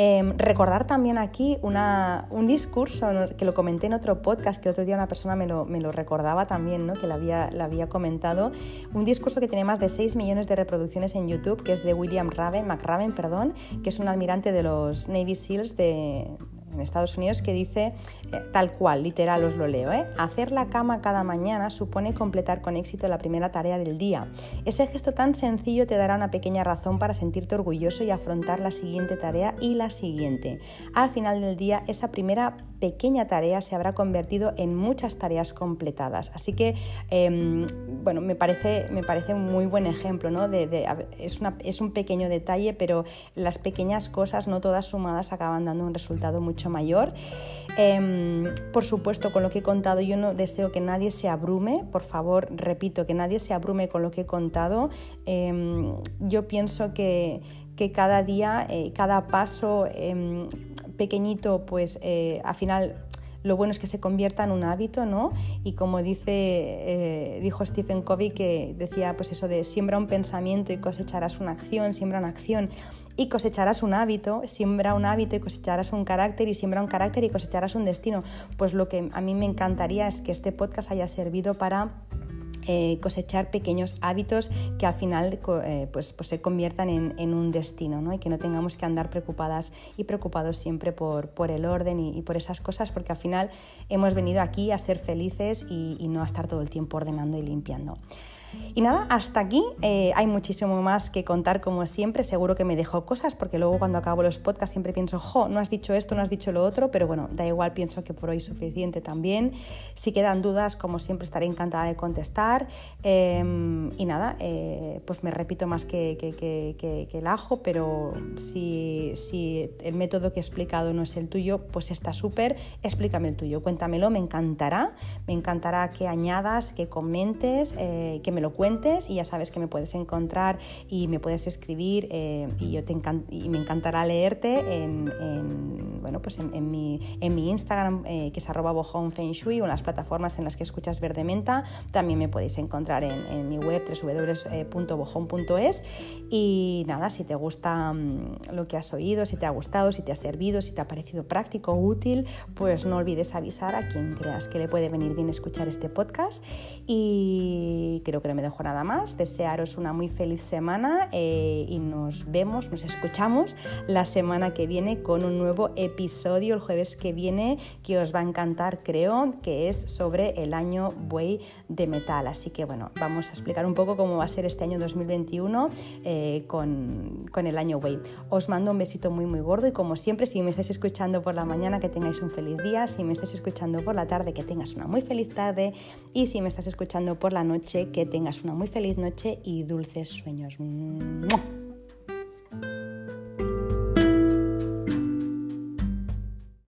Em, recordar también aquí un discurso que lo comenté en otro podcast, que otro día una persona me lo, recordaba también, ¿no? que lo había, había comentado, un discurso que tiene más de 6 millones de reproducciones en YouTube, que es de William Raven, McRaven, perdón, que es un almirante de los Navy SEALs de, en Estados Unidos que dice eh, tal cual, literal os lo leo, ¿eh? hacer la cama cada mañana supone completar con éxito la primera tarea del día. Ese gesto tan sencillo te dará una pequeña razón para sentirte orgulloso y afrontar la siguiente tarea y la siguiente. Al final del día, esa primera pequeña tarea se habrá convertido en muchas tareas completadas. Así que, em, bueno, me parece, me parece muy buen ejemplo, ¿no? De, es, una, es un pequeño detalle, pero las pequeñas cosas, no todas sumadas, acaban dando un resultado mucho mayor. Em, por supuesto, con lo que he contado, yo no deseo que nadie se abrume, por favor, repito, que nadie se abrume con lo que he contado. Em, yo pienso que, que cada día, eh, cada paso pequeñito, pues eh, al final lo bueno es que se convierta en un hábito, ¿no? Y como dice, eh, dijo Stephen Covey, que decía, pues eso de siembra un pensamiento y cosecharás una acción, siembra una acción y cosecharás un hábito, siembra un hábito y cosecharás un carácter y siembra un carácter y cosecharás un destino. Pues lo que a mí me encantaría es que este podcast haya servido para eh, cosechar pequeños hábitos que al final eh, pues, pues, se conviertan en, un destino ¿no? y que no tengamos que andar preocupadas y preocupados siempre por, por el orden y, por esas cosas porque al final hemos venido aquí a ser felices y, y no a estar todo el tiempo ordenando y limpiando. Y nada, hasta aquí. Eh, hay muchísimo más que contar como siempre. Seguro que me dejo cosas porque luego cuando acabo los podcasts siempre pienso, jo, no has dicho esto, no has dicho lo otro, pero bueno, da igual, pienso que por hoy es suficiente también. Si quedan dudas, como siempre, estaré encantada de contestar. Em, y nada, eh, pues me repito más que, el ajo, pero si, si el método que he explicado no es el tuyo, pues está súper. Explícame el tuyo, cuéntamelo, me encantará. Me encantará que añadas, que comentes, eh, que me lo cuentes y ya sabes que me puedes encontrar y me puedes escribir eh, y, yo te y me encantará leerte en, bueno, pues en, mi, en mi Instagram, eh, que es arroba o en las plataformas en las que escuchas Verde Menta. También me podéis encontrar en, mi web www.bojón.es y nada, si te gusta mm, lo que has oído, si te ha gustado, si te ha servido, si te ha parecido práctico, útil, pues no olvides avisar a quien creas que le puede venir bien escuchar este podcast y creo que no me dejo nada más. Desearos una muy feliz semana eh, y nos vemos, nos escuchamos la semana que viene con un nuevo episodio el jueves que viene que os va a encantar, creo, que es sobre el año buey de metal. Así que bueno, vamos a explicar un poco cómo va a ser este año 2021 eh, con, con el año buey. Os mando un besito muy muy gordo y como siempre, si me estáis escuchando por la mañana, que tengáis un feliz día, si me estáis escuchando por la tarde, que tengas una muy feliz tarde y si me estás escuchando por la noche, que tengas una muy feliz noche y dulces sueños.